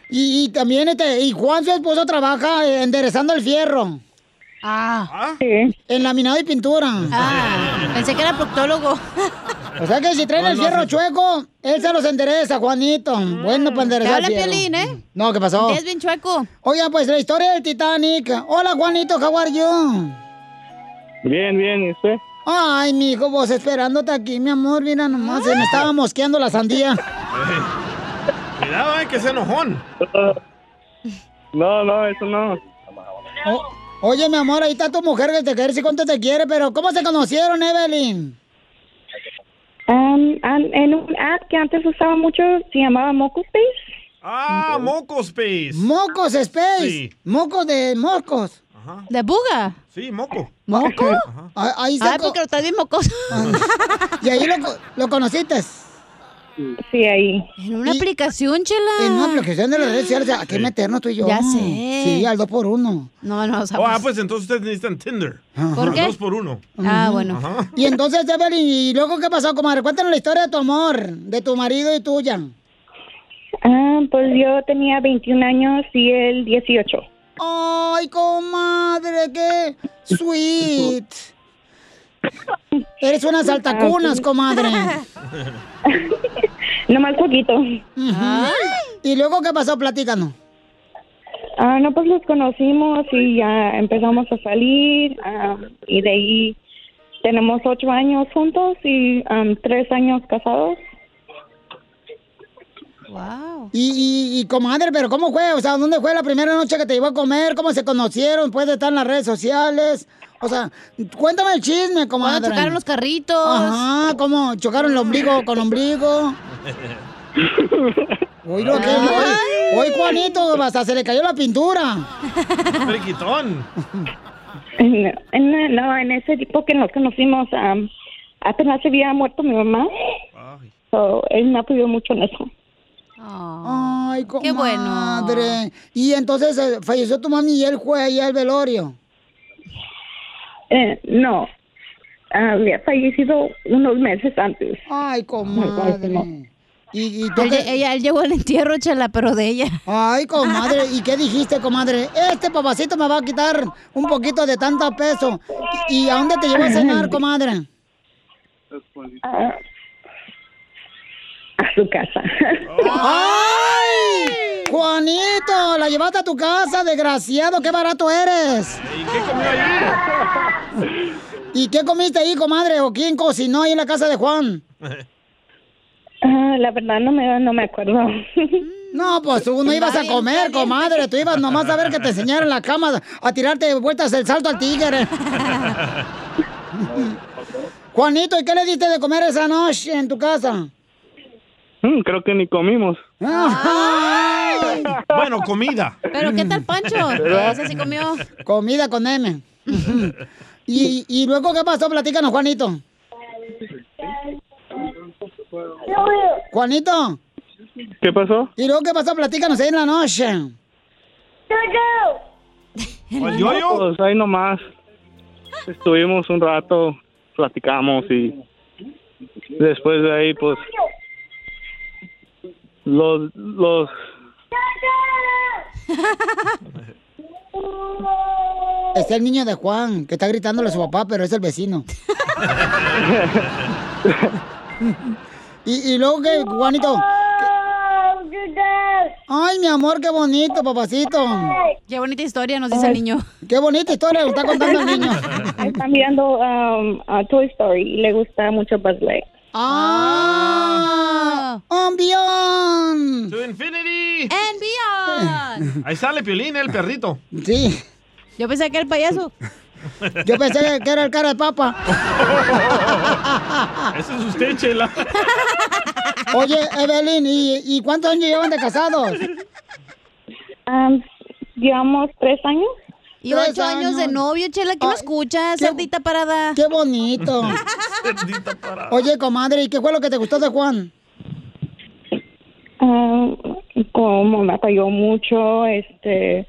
Y, y también, este, y Juan, su esposo, trabaja eh, enderezando el fierro. Ah. En laminado y pintura. Ah, pensé que era proctólogo. O sea que si traen el No, fierro sí. chueco, él se los endereza, Juanito. Bueno, para enderezar Te habla el fierro. Piolín, ¿eh? No, ¿qué pasó? Es bien chueco. Oiga, pues la historia del Titanic. Hola, Juanito, how are you? Bien, bien, ¿y usted? Ay, mijo, vos esperándote aquí, mi amor. Mira nomás, se me estaba mosqueando la sandía. Cuidado, eh, que es enojón. No, no, eso no. O- oye, mi amor, ahí está tu mujer que te quiere decir cuánto te quiere, pero ¿cómo se conocieron, Evelyn? Um, en un app que antes usaba mucho se llamaba Moco Space. Ah, Moco Space. Mocos Space. Sí. Mocos de moscos. ¿De buga? Sí, moco. ¿Moco? Ah, Ahí se co- porque lo traes bien mocoso. Y ahí lo, co- lo conociste. Sí, ahí. En una aplicación, chela. En una aplicación de las redes sociales, ¿a qué meternos tú y yo? Ya sé. Sí, al dos por uno. No, no, Oh, ah, pues entonces ustedes necesitan Tinder. ¿Por qué? Dos por uno. Ah, bueno. Ajá. Y entonces, Evelyn, ¿y luego qué pasó, comadre? Cuéntanos la historia de tu amor, de tu marido y tuya. Ah, pues yo tenía 21 años y él 18. Ay, comadre, qué sweet. Eres una saltacunas, comadre. Nomás poquito. ¿Y luego qué pasó? Platícanos. Ah, no, pues los conocimos y ya empezamos a salir ah, y de ahí tenemos ocho años juntos y um, tres años casados. Wow. Y, y, y, comadre, pero ¿cómo fue? O sea, ¿dónde fue la primera noche que te llevó a comer? ¿Cómo se conocieron? ¿Puede estar en las redes sociales? O sea, cuéntame el chisme, comadre. ¿Cuándo chocaron los carritos? Ajá, ¿cómo chocaron el ombligo con ombligo? Uy, lo que hoy, hoy, Juanito, hasta se le cayó la pintura. Friquitón. En, en- no, en ese tipo que nos conocimos, um, apenas se había muerto mi mamá. So, él me apoyó mucho en eso. Ay, comadre. Qué bueno. Y entonces eh, falleció tu mami y él fue ahí al velorio. Eh, no, había fallecido unos meses antes. Ay, comadre. Y, y tú Él, qué- ella, él llegó al entierro, chela, pero de ella. Ay, comadre, ¿y qué dijiste, comadre? Este papacito me va a quitar un poquito de tanto peso. ¿Y, y a dónde te llevó a cenar, comadre? Ah, a su casa. ¡Ay! Juanito, la llevaste a tu casa, desgraciado, qué barato eres. ¿Y qué comió allí? ¿Y qué comiste ahí, comadre? ¿O quién cocinó ahí en la casa de Juan? Ah, la verdad no me, no me acuerdo. No, pues tú no ibas a comer, comadre. Tú ibas nomás a ver que te enseñaron la cama a tirarte vueltas el salto al tigre. Juanito, ¿y qué le diste de comer esa noche en tu casa? Mm, creo que ni comimos. Ay. Bueno, comida. ¿Pero qué tal Pancho? Ese sí comió. Comida con M. ¿Y, y luego qué pasó? Platícanos, Juanito. Juanito. ¿Qué pasó? ¿Y luego qué pasó? Platícanos ahí en la noche. Pues ahí nomás. Estuvimos un rato, platicamos y después de ahí, pues, los, los, Es el niño de Juan, que está gritándole a su papá, pero es el vecino. y, y luego que, Juanito. Ay, mi amor, qué bonito, papacito. Qué bonita historia nos dice el niño. Qué bonita historia, lo está contando el niño. Está mirando um, a Toy Story y le gusta mucho Buzz Lightyear. ¡Ah! ¡Un beyond! To infinity. And beyond. Ahí sale Piolín, el perrito. Sí. Yo pensé que era el payaso. Yo pensé que era el cara de papa. Ese es usted, Chela. Oye, Evelyn, ¿y, y cuántos años llevan de casados? Um, llevamos tres años. Y ocho años de novio, Chela, ¿qué no escuchas? Cerdita parada. Qué bonito. Oye, comadre, ¿y qué fue lo que te gustó de Juan? Um, como me apoyó mucho, este,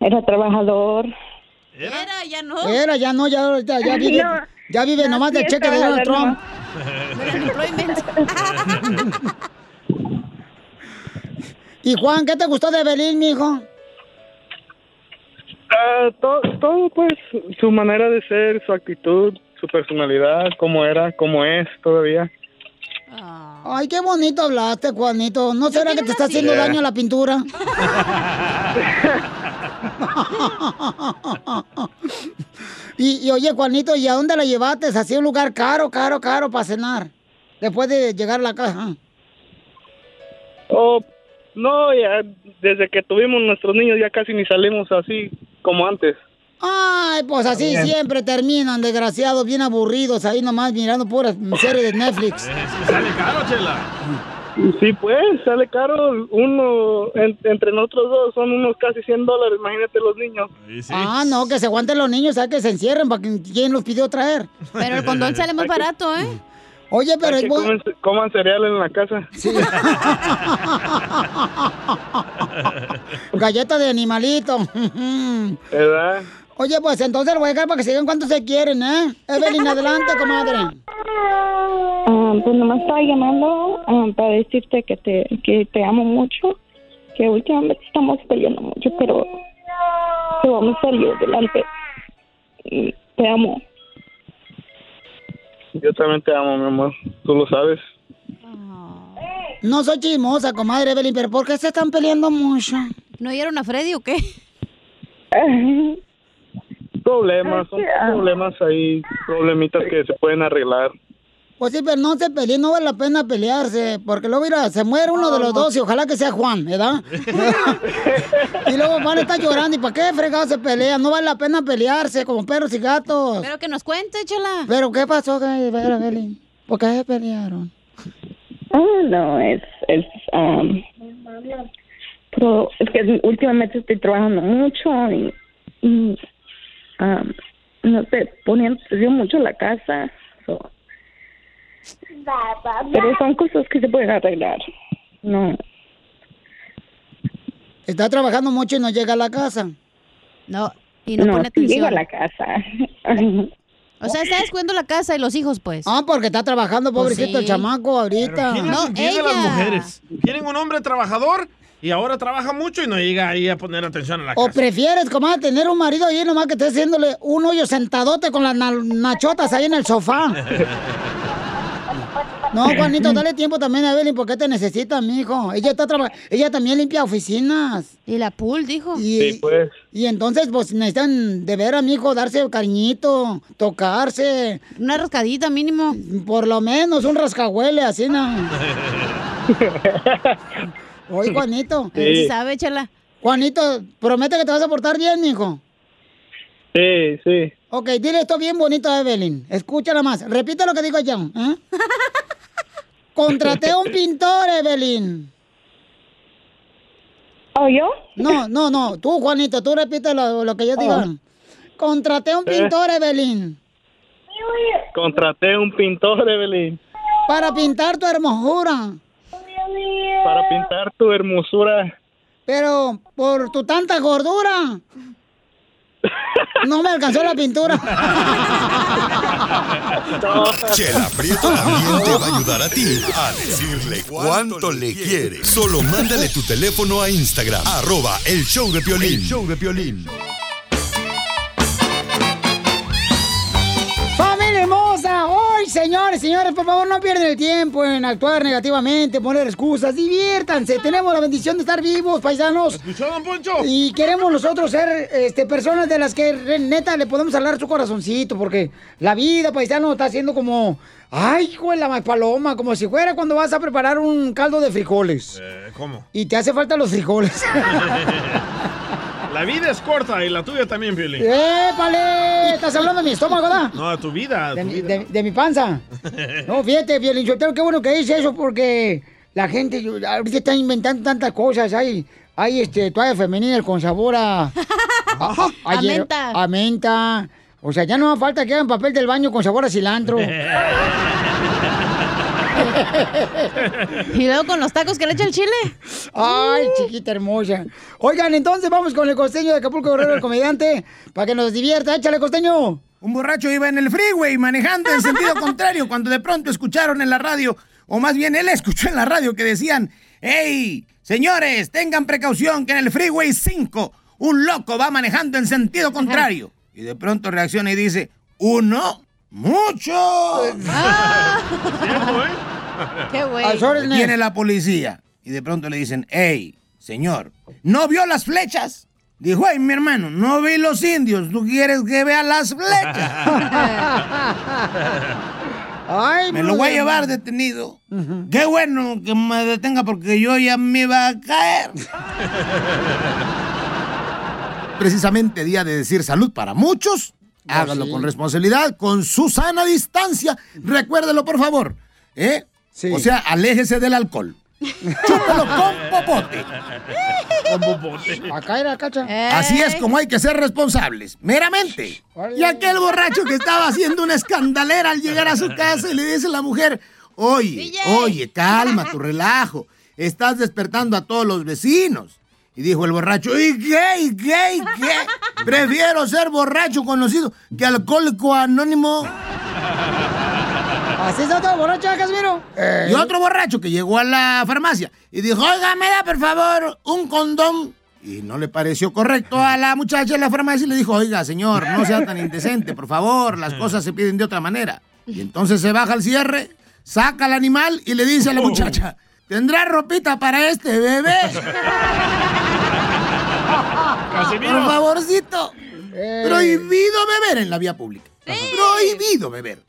era trabajador. Era, ya no. Era, ya no, ya, ya, ya vive, No, ya vive no, nomás sí del cheque de Donald Trump. y Juan, ¿qué te gustó de Evelyn, mijo? Ah, todo, todo, pues, su manera de ser, su actitud, su personalidad, cómo era, cómo es todavía. Ay, qué bonito hablaste, Juanito. ¿No será que te está haciendo daño la pintura? y, y oye, Juanito, ¿y a dónde la llevaste? Así un lugar caro, caro, caro para cenar. Después de llegar a la casa. Oh, no, ya desde que tuvimos nuestros niños ya casi ni salimos así como antes. Ay, pues así Bien. siempre terminan, desgraciados, bien aburridos, ahí nomás mirando puras series de Netflix. Sale caro, Chela. Sí, pues, sale caro. Uno, en- entre nosotros dos, son unos casi 100 dólares, imagínate los niños. Ah, no, que se aguanten los niños, ¿sabes? Que se encierren para que quién los pidió traer. Pero el condón sale más barato, ¿eh? Oye, pero que coman, coman cereal en la casa. Galleta de animalito. ¿Verdad? Oye, pues entonces lo voy a dejar para que se digan cuánto se quieren, ¿eh? Evelyn, adelante, comadre. Ah, pues nomás estaba llamando ah, para decirte que te, que te amo mucho, que últimamente estamos peleando mucho, pero que vamos a salir adelante. Y Te amo. Yo también te amo, mi amor. Tú lo sabes. No soy chismosa, comadre Evelyn, pero ¿por qué se están peleando mucho? ¿No oyeron a Freddy o qué? Problemas, son problemas ahí, problemitas que se pueden arreglar. Pues sí, pero no se peleen, no vale la pena pelearse, porque luego mira, se muere uno de los dos y ojalá que sea Juan, ¿verdad? y luego van a estar llorando, ¿y para qué fregados se pelean? No vale la pena pelearse como perros y gatos. Pero que nos cuente, Chela. ¿Pero qué pasó, que- Evelyn? ¿Por qué se pelearon? Ah, no, es, es, um, pero es que últimamente estoy trabajando mucho y, y um, no sé, poniendo mucho la casa. so. Pero son cosas que se pueden arreglar. No. Está trabajando mucho y no llega a la casa. No, y no, sí llego a la casa. O sea, está descuidando la casa y los hijos, pues. Ah, porque está trabajando, Pues pobrecito sí. el chamaco ahorita. ¿Quién no, las mujeres? Quieren un hombre trabajador y ahora trabaja mucho y no llega ahí a poner atención a la ¿O casa. prefieres, comadre, tener un marido ahí nomás que esté haciéndole un hoyo sentadote con las na- nachotas ahí en el sofá? No, Juanito, dale tiempo también a Evelyn porque te necesita, mijo. Ella está traba- ella también limpia oficinas. Y la pool, dijo. Y, Sí, pues. y entonces, pues, necesitan de ver a mi hijo darse cariñito, tocarse. Una rascadita mínimo. Por lo menos, un rascahuele, así, ¿no? Oye, Juanito. Sí. Sí sabe, Chela. Juanito, promete que te vas a portar bien, mijo. Sí, sí. Ok, dile esto bien bonito a Evelyn. Escúchala más. Repite lo que digo yo. ¿eh? Contraté a un pintor, Evelyn. ¿O yo? No, no, no. Tú, Juanito, tú repite lo, lo que yo diga. Contraté a un pintor, Evelyn. Contraté un pintor, Evelyn, Para pintar tu hermosura. para pintar tu hermosura. Pero por tu tanta gordura. No me alcanzó la pintura. Chela Prieto también te va a ayudar a ti a decirle cuánto le quiere. Solo mándale tu teléfono a Instagram, arroba el show de Piolín. El show de Piolín. Hermosa! Hoy, señores, señores, por favor, no pierdan el tiempo en actuar negativamente, poner excusas. Diviértanse. Tenemos la bendición de estar vivos, paisanos. ¿Escuchó, don Poncho? Y queremos nosotros ser este, personas de las que neta le podemos hablar su corazoncito, porque la vida, paisano, está siendo como. Ay, hijo de la ma- paloma, como si fuera cuando vas a preparar un caldo de frijoles. Eh, ¿Cómo? Y te hace falta los frijoles. La vida es corta y la tuya también, Piolín. ¡Épale! Estás hablando de mi estómago, ¿da? No, a tu vida, a De tu mi, vida. de- de mi panza. No, fíjate, Violichotero, qué bueno que dice eso porque la gente yo- ahorita está inventando tantas cosas. Hay, hay este, toalla femenina con sabor a... A, a- menta. A menta. O sea, ya no hace falta que hagan papel del baño con sabor a cilantro. Y luego con los tacos que le echa el chile. Ay, chiquita hermosa. Oigan, entonces vamos con el costeño de Acapulco Guerrero, el comediante, para que nos divierta. Échale, costeño. Un borracho iba en el freeway manejando en sentido contrario cuando de pronto escucharon en la radio, o más bien él escuchó en la radio que decían, ¡Hey, señores, tengan precaución que en el freeway 5 un loco va manejando en sentido contrario! Y de pronto reacciona y dice, ¿uno? ¡Mucho! Qué güey. Viene la policía y de pronto le dicen, hey, señor, ¿no vio las flechas? Dijo, ay, mi hermano, no vi los indios, ¿tú quieres que vea las flechas? Ay, me lo voy a llevar detenido. Qué bueno que me detenga porque yo ya me iba a caer. Precisamente día de decir salud para muchos. Hágalo sí. con responsabilidad, con su sana distancia. Recuérdelo, por favor. ¿Eh? O sea, aléjese del alcohol. Chúpalo con popote. Acá era cacha. Así es como hay que ser responsables, meramente. Y aquel borracho que estaba haciendo una escandalera al llegar a su casa y le dice a la mujer, oye, oye, calma, tu relajo, estás despertando a todos los vecinos. Y dijo el borracho, ¿y qué? ¿Y qué? ¿Y qué? Prefiero ser borracho conocido que alcohólico anónimo. ¿Así está todo borracho, Casimiro? Y otro borracho que llegó a la farmacia y dijo, oiga, me da por favor un condón. Y no le pareció correcto a la muchacha de la farmacia y le dijo, oiga, señor, no sea tan indecente, por favor, las cosas se piden de otra manera. Y entonces se baja el cierre, saca al animal y le dice a la muchacha, ¿tendrá ropita para este bebé? Casimiro. Por favorcito. Prohibido beber en la vía pública. Prohibido beber.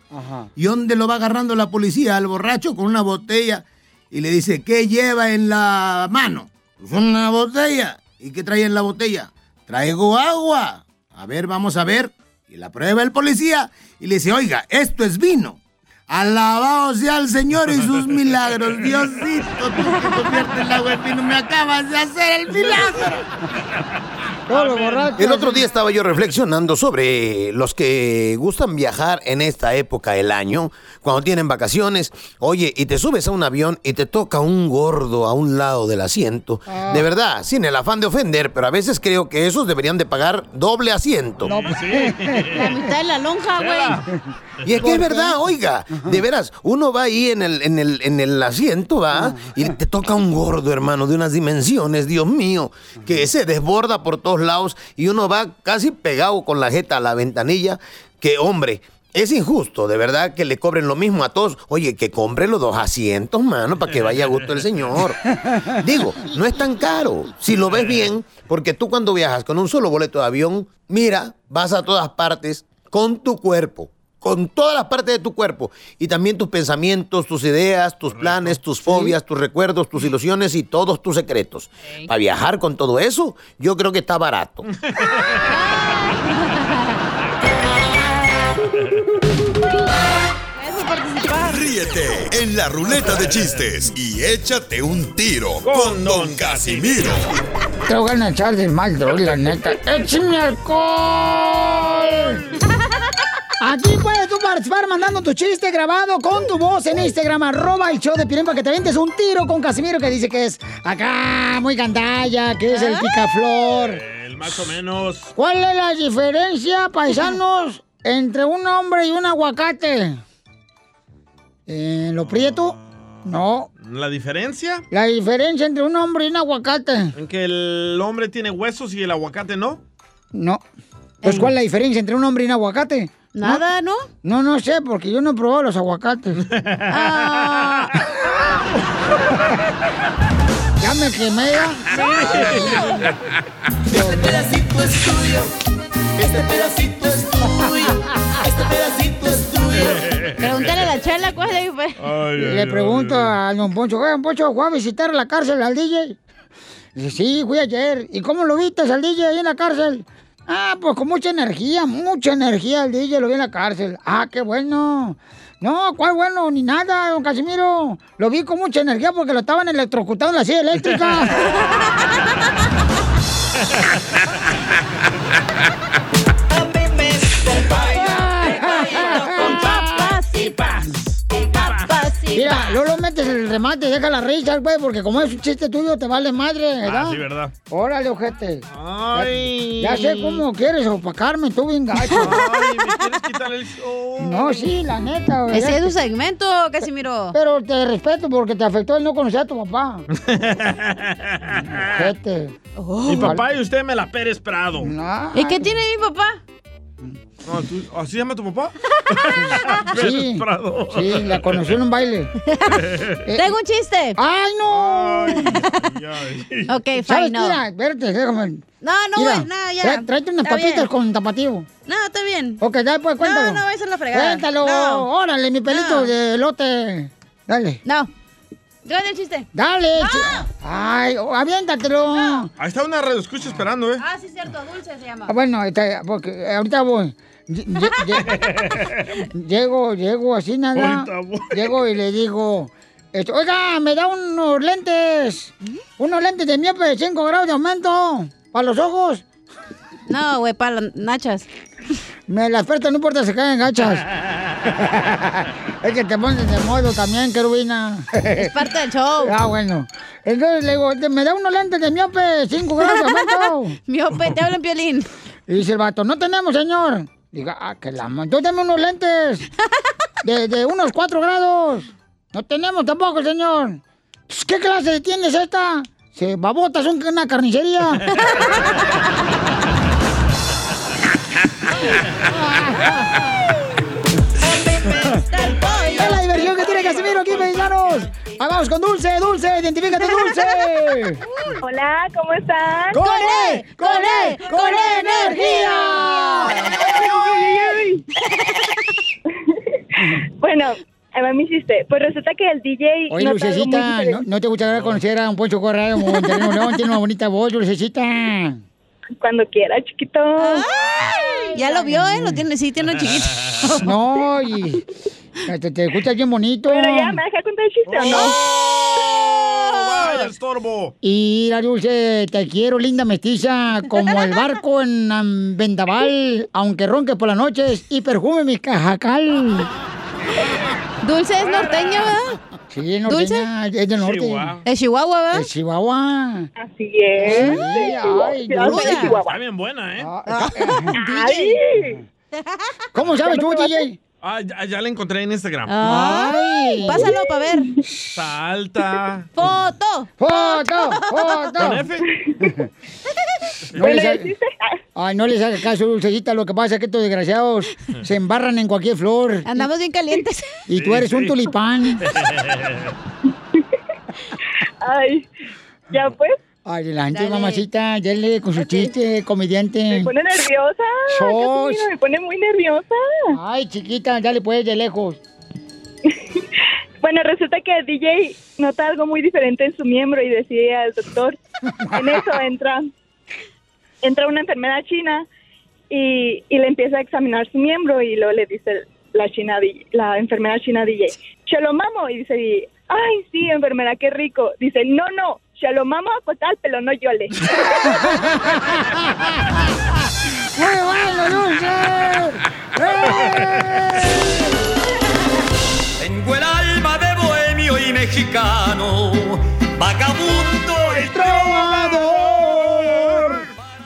¿Y dónde lo va agarrando la policía al borracho con una botella? Y le dice, ¿qué lleva en la mano? Pues una botella. ¿Y qué trae en la botella? Traigo agua. A ver, vamos a ver. Y la prueba el policía y le dice, oiga, esto es vino. Alabado sea el Señor y sus milagros. Diosito, tú que conviertes el agua en vino, me acabas de hacer el milagro. El otro día estaba yo reflexionando sobre los que gustan viajar en esta época del año, cuando tienen vacaciones. Oye, y te subes a un avión y te toca un gordo a un lado del asiento. Ah. De verdad, sin el afán de ofender, pero a veces creo que esos deberían de pagar doble asiento. La mitad de la lonja, güey. Y es que es verdad, oiga, de veras, uno va ahí en el, en el, en el asiento, va, y te toca un gordo, hermano, de unas dimensiones, Dios mío, que se desborda por todos lados y uno va casi pegado con la jeta a la ventanilla, que hombre. Es injusto, de verdad, que le cobren lo mismo a todos. Oye, que compre los dos asientos, mano, para que vaya a gusto el señor. Digo, no es tan caro, si lo ves bien, porque tú cuando viajas con un solo boleto de avión, mira, vas a todas partes con tu cuerpo con todas las partes de tu cuerpo y también tus pensamientos, tus ideas, tus planes, tus fobias, tus recuerdos, tus ilusiones y todos tus secretos. Para viajar con todo eso, yo creo que está barato. Ríete en la ruleta de chistes y échate un tiro con Don Casimiro. Te voy a echar de mal, la neta. ¡Échame alcohol! Aquí puedes tú participar mandando tu chiste grabado con tu voz en Instagram, arroba el show de para que te ventes un tiro con Casimiro que dice que es acá, muy gandalla, que es el picaflor. El más o menos. ¿Cuál es la diferencia, paisanos, entre un hombre y un aguacate? ¿En lo prieto? No. ¿La diferencia? La diferencia entre un hombre y un aguacate. En que el hombre tiene huesos y el aguacate no. No. Pues, ¿cuál es la diferencia entre un hombre y un aguacate? Nada, ¿no? No, no sé, porque yo no he probado los aguacates. Ah. ya me quemé, ya. Este pedacito es tuyo. Este pedacito es tuyo. Este pedacito es tuyo. Pregúntale a la chela cuál es, pues. Le pregunto a don Poncho, oye, don Poncho, ¿fue a visitar la cárcel al DJ? Dice, sí, fui ayer. ¿Y cómo lo viste al DJ ahí en la cárcel? Ah, pues con mucha energía, mucha energía el DJ lo vi en la cárcel. Ah, qué bueno. No, ¿cuál bueno? Ni nada, don Casimiro. Lo vi con mucha energía porque lo estaban electrocutando en la silla eléctrica. Mira, luego lo metes en el remate, deja la risa, güey, porque como es un chiste tuyo, te vale madre, ¿verdad? Ah, sí, ¿verdad? Órale, ojete. Ay. Ya, ya sé cómo quieres opacarme, tú bien gacho. Ay, ¿me quieres quitar el show? No, sí, la neta, güey. Ese es tu segmento, Casimiro. Pero te respeto porque te afectó el no conocer a tu papá. Ojete. Mi papá y usted me la Pérez Prado. ¿Y qué tiene mi papá? No, ¿tú- ¿Así se llama tu papá? Sí, sí, la conocí en un baile. Tengo un chiste. ¡Ay, no! Ok, fine, ¿Sabes? no. Mira, espérate, déjame. No, no, Mira, güey, no, ya. tra- Tráete unas Está papitas bien. con tapativo. No, está bien. Ok, dale, pues, cuéntalo. No, no, esa es la fregada. Cuéntalo. No. Órale, mi pelito No. de elote. Dale. No. Dale el chiste. Dale. Chi- Ay, oh, aviéntatelo. Ahí está una radio escucha esperando, ¿eh? Ah, sí, cierto, dulce se llama. Ah, bueno, está, porque ahorita voy. Lle- lle- lle- llego, llego así nada. Ahorita voy. Llego y le digo, esto, oiga, me da unos lentes, unos lentes de miope de 5 grados de aumento para los ojos. No, güey, para las nachas. Me las prestan, no importa, se caen gachas. es que te pones de modo también, querubina. Es parte del show. Ah, bueno. Entonces le digo, me da unos lentes de miope, 5 grados. Miope, te hablan piolín. Y dice el vato, no tenemos, señor. Diga, ah, que la ma- Entonces dame unos lentes de, de unos 4 grados. No tenemos tampoco, señor. ¿Qué clase de tienda es esta? Se babotas, son una carnicería. Es la diversión que tiene Casimiro aquí, paisanos. Ah, vamos con Dulce, Dulce, identifícate, Dulce. Hola, ¿cómo están? ¡Con E! ¡Con E! ¡Con energía! bueno, ahí va mi chiste. Pues resulta que el DJ... Oye, muy Lucecita, ¿no, no te gustaría conocer a un Poncho de Monterrey, León? Tiene una bonita voz, Lucecita. Cuando quiera, chiquito. Ya lo vio, ¿eh? Lo tiene, sí, tiene un chiquito. No, y te, te escuchas bien bonito. Bueno, ya, ¿me deja contar el chiste o no? ¡Vaya, estorbo! Y la Dulce, te quiero, linda mestiza, como el barco en um, vendaval, aunque ronque por las noches y perfume mi cajacal. Dulce es norteño, ¿verdad? Sí, es norteña, es del norte. Chihuahua. Es Chihuahua, ¿verdad? Es Chihuahua. Así es. Sí, ay, Dulce. Está bien buena, ¿eh? Ay. ¿Cómo sabes tú, DJ? Ah, ya, ya la encontré en Instagram. Ay. Pásalo para ver. Está alta. ¡Foto! ¡Foto! ¡Foto! ¿Con F? No les, haga, ay, no les haga caso, Dulcecita. Lo que pasa es que estos desgraciados se embarran en cualquier flor. Andamos bien calientes. Y tú Sí, eres un tulipán. Ay, ya pues. Adelante, Dale. mamacita. Dale con su chiste, comediante. Me pone nerviosa. Sos. Me pone muy nerviosa. Ay, chiquita, dale pues de lejos. Bueno, resulta que el DJ nota algo muy diferente en su miembro y decide al doctor. En eso entra, entra una enfermera china y, y le empieza a examinar su miembro y luego le dice la china la enfermera china DJ, ¿se lo mamo? Y dice, ay, sí, enfermera, qué rico. Dice, no, no, se lo mamo a tal, pero no yole. ¡Muy bueno! ¡Eh! Tengo el alma de bohemio y mexicano, vagabundo y trovador.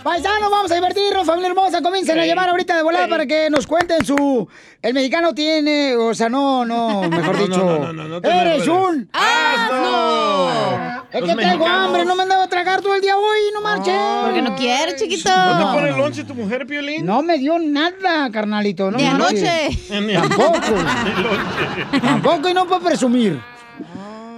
Paisanos, vamos a divertirnos, familia hermosa. Comiencen a llamar ahorita de volada para que nos cuenten su. El mexicano tiene. O sea, no, no, mejor No, dicho. no, no, no, no te Eres un. ¡Asno! Es Los que traigo mexicanos. hambre, no me andaba a tragar todo el día hoy, no marches. Porque no quiere, chiquito. ¿No te pone lonche tu mujer, Piolín? No me dio nada, carnalito. No Ni anoche. Tampoco. Tampoco y no puedo presumir.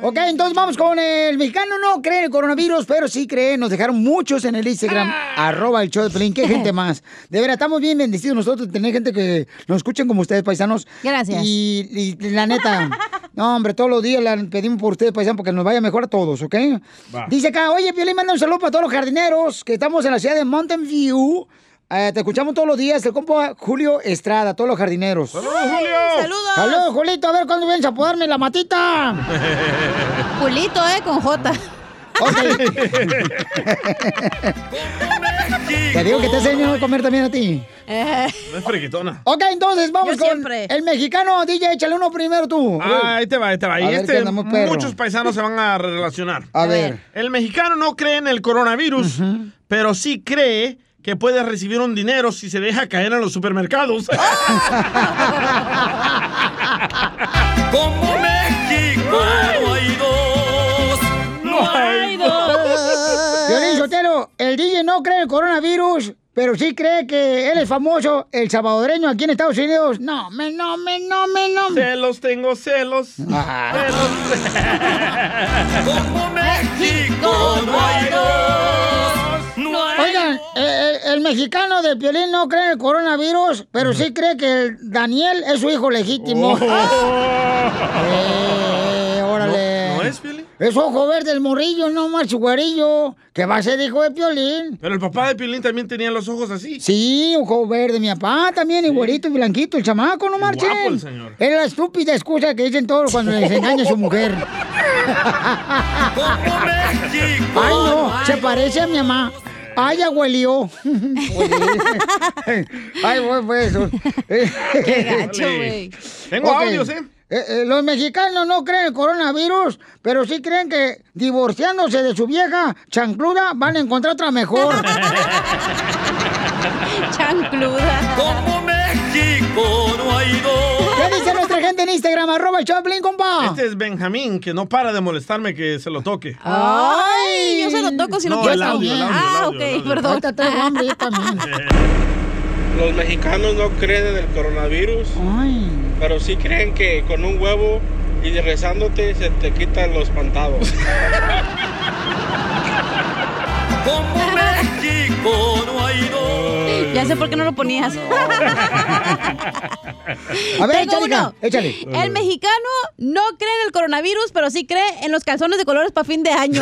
Ok, entonces vamos con el mexicano. No cree en el coronavirus, pero sí cree. Nos dejaron muchos en el Instagram, arroba el show de Pelín. ¿Qué gente más? De verdad, estamos bien bendecidos nosotros de tener gente que nos escuchen como ustedes, paisanos. Gracias. Y, y la neta, no, hombre, todos los días la pedimos por ustedes, paisanos, porque nos vaya mejor a todos, ¿ok? Va. Dice acá, oye, Piolín, manda un saludo para todos los jardineros que estamos en la ciudad de Mountain View. Eh, te escuchamos todos los días, el compa Julio Estrada, todos los jardineros. ¡Saludos, Julio! ¡Saludos! Saludos, Julito, a ver cuándo vienes a podarme la matita. Julito, eh, con J. Te digo que te enseño a comer también a ti. Eh, No es friquitona. Ok, entonces vamos Yo con siempre. el mexicano. DJ, échale uno primero tú. Ah, ahí te va, ahí te va. A Y ver, este, ¿qué andamos, perro? muchos paisanos se van a relacionar. A ver. El mexicano no cree en el coronavirus, pero sí cree que puede recibir un dinero si se deja caer en los supermercados. Como México no hay dos, no hay dos. Violín Sotelo, el DJ no cree en el coronavirus, pero sí cree que él es famoso, el salvadoreño aquí en Estados Unidos. No, me, no, me, no, me, no. me. celos, tengo celos. Ah. Como México no hay dos, Oigan, eh, eh, el mexicano de Piolín no cree en el coronavirus, pero sí cree que el Daniel es su hijo legítimo. Eh, órale. Oh. ¿No- no es, Piolín? Es ojo verde el morrillo, no más güerillo, que va a ser hijo de Piolín. Pero el papá de Piolín también tenía los ojos así. Sí, ojo verde, mi papá también, y güerito y blanquito, el chamaco, no marchen. guapo el señor. Es la estúpida excusa que dicen todos cuando les engaña a su mujer. como México Ay, no, se parece a mi mamá. Ay, abuelio. Ay, fue, fue eso. Qué gacho, güey. Tengo Ok. audios, ¿eh? Eh, eh, los mexicanos no creen en el coronavirus, pero sí creen que divorciándose de su vieja chancluda van a encontrar otra mejor. Chancluda. Como México no hay dos. ¿Qué dice nuestra gente en Instagram? Arroba el Choplin, compa. Este es Benjamín, que no para de molestarme que se lo toque. Ay, yo se lo toco si no, No, quiero. el audio, el audio, ah, el audio, ok, el audio. perdón. Ahorita yo también. Los mexicanos no creen en el coronavirus, Ay. pero sí creen que con un huevo y rezándote se te quitan los pantados. Como México no hay dos. Ya sé por qué no lo ponías. A ver, échale, uno. échale. El mexicano no cree en el coronavirus, pero sí cree en los calzones de colores para fin de año.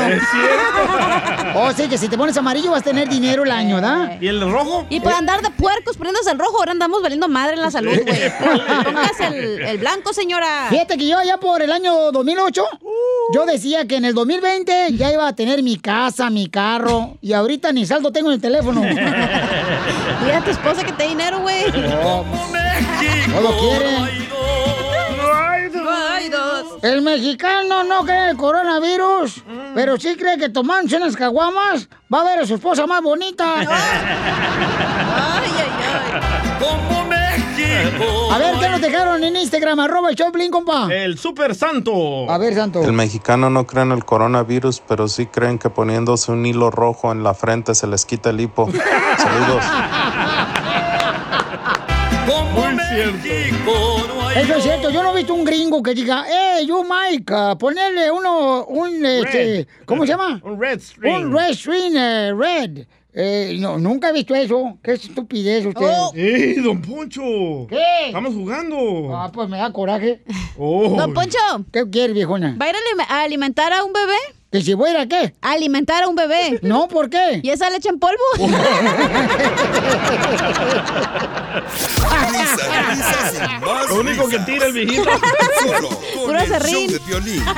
Oh, sí, que si te pones amarillo vas a tener dinero el año, ¿da? ¿Y el rojo? Y por andar de puercos poniéndose el rojo, ahora andamos valiendo madre en la salud, güey. Póngase el, el blanco, señora. Fíjate que yo allá por el año 2008, yo decía que en el 2020 ya iba a tener mi casa, mi carro, y ahorita ni saldo tengo en el teléfono. Dile a tu esposa que te dé dinero, güey. Quiere. no hay dos. No hay dos. El mexicano no cree en el coronavirus, pero sí cree que tomándose unas caguamas va a ver a su esposa más bonita. Ay, ay, ay. México A ver, ¿qué no nos dejaron en Instagram? Arroba el Choplin, compa. El super santo. A ver, Santo. El mexicano no cree en el coronavirus, pero sí creen que poniéndose un hilo rojo en la frente se les quita el hipo. Saludos. No hay Eso es cierto, yo no he visto un gringo que diga, eh, you Mike, ah, ponerle uno, un, este, ¿cómo se llama? Un red string. Un red string, eh, red. Eh, no, nunca he visto eso. Qué estupidez usted. Oh. ¡Ey, don Poncho! ¿Qué? Estamos jugando. Ah, pues me da coraje. Oh. Don Poncho, ¿Qué quieres, viejona? ¿va a ir a alime- a alimentar a un bebé? ¿Que si voy a ir a qué? A alimentar a un bebé. No, ¿por qué? ¿Y esa leche en polvo? Risas, risas y más Lo único que tira el viejito. Puro el show serrín. de Piolín.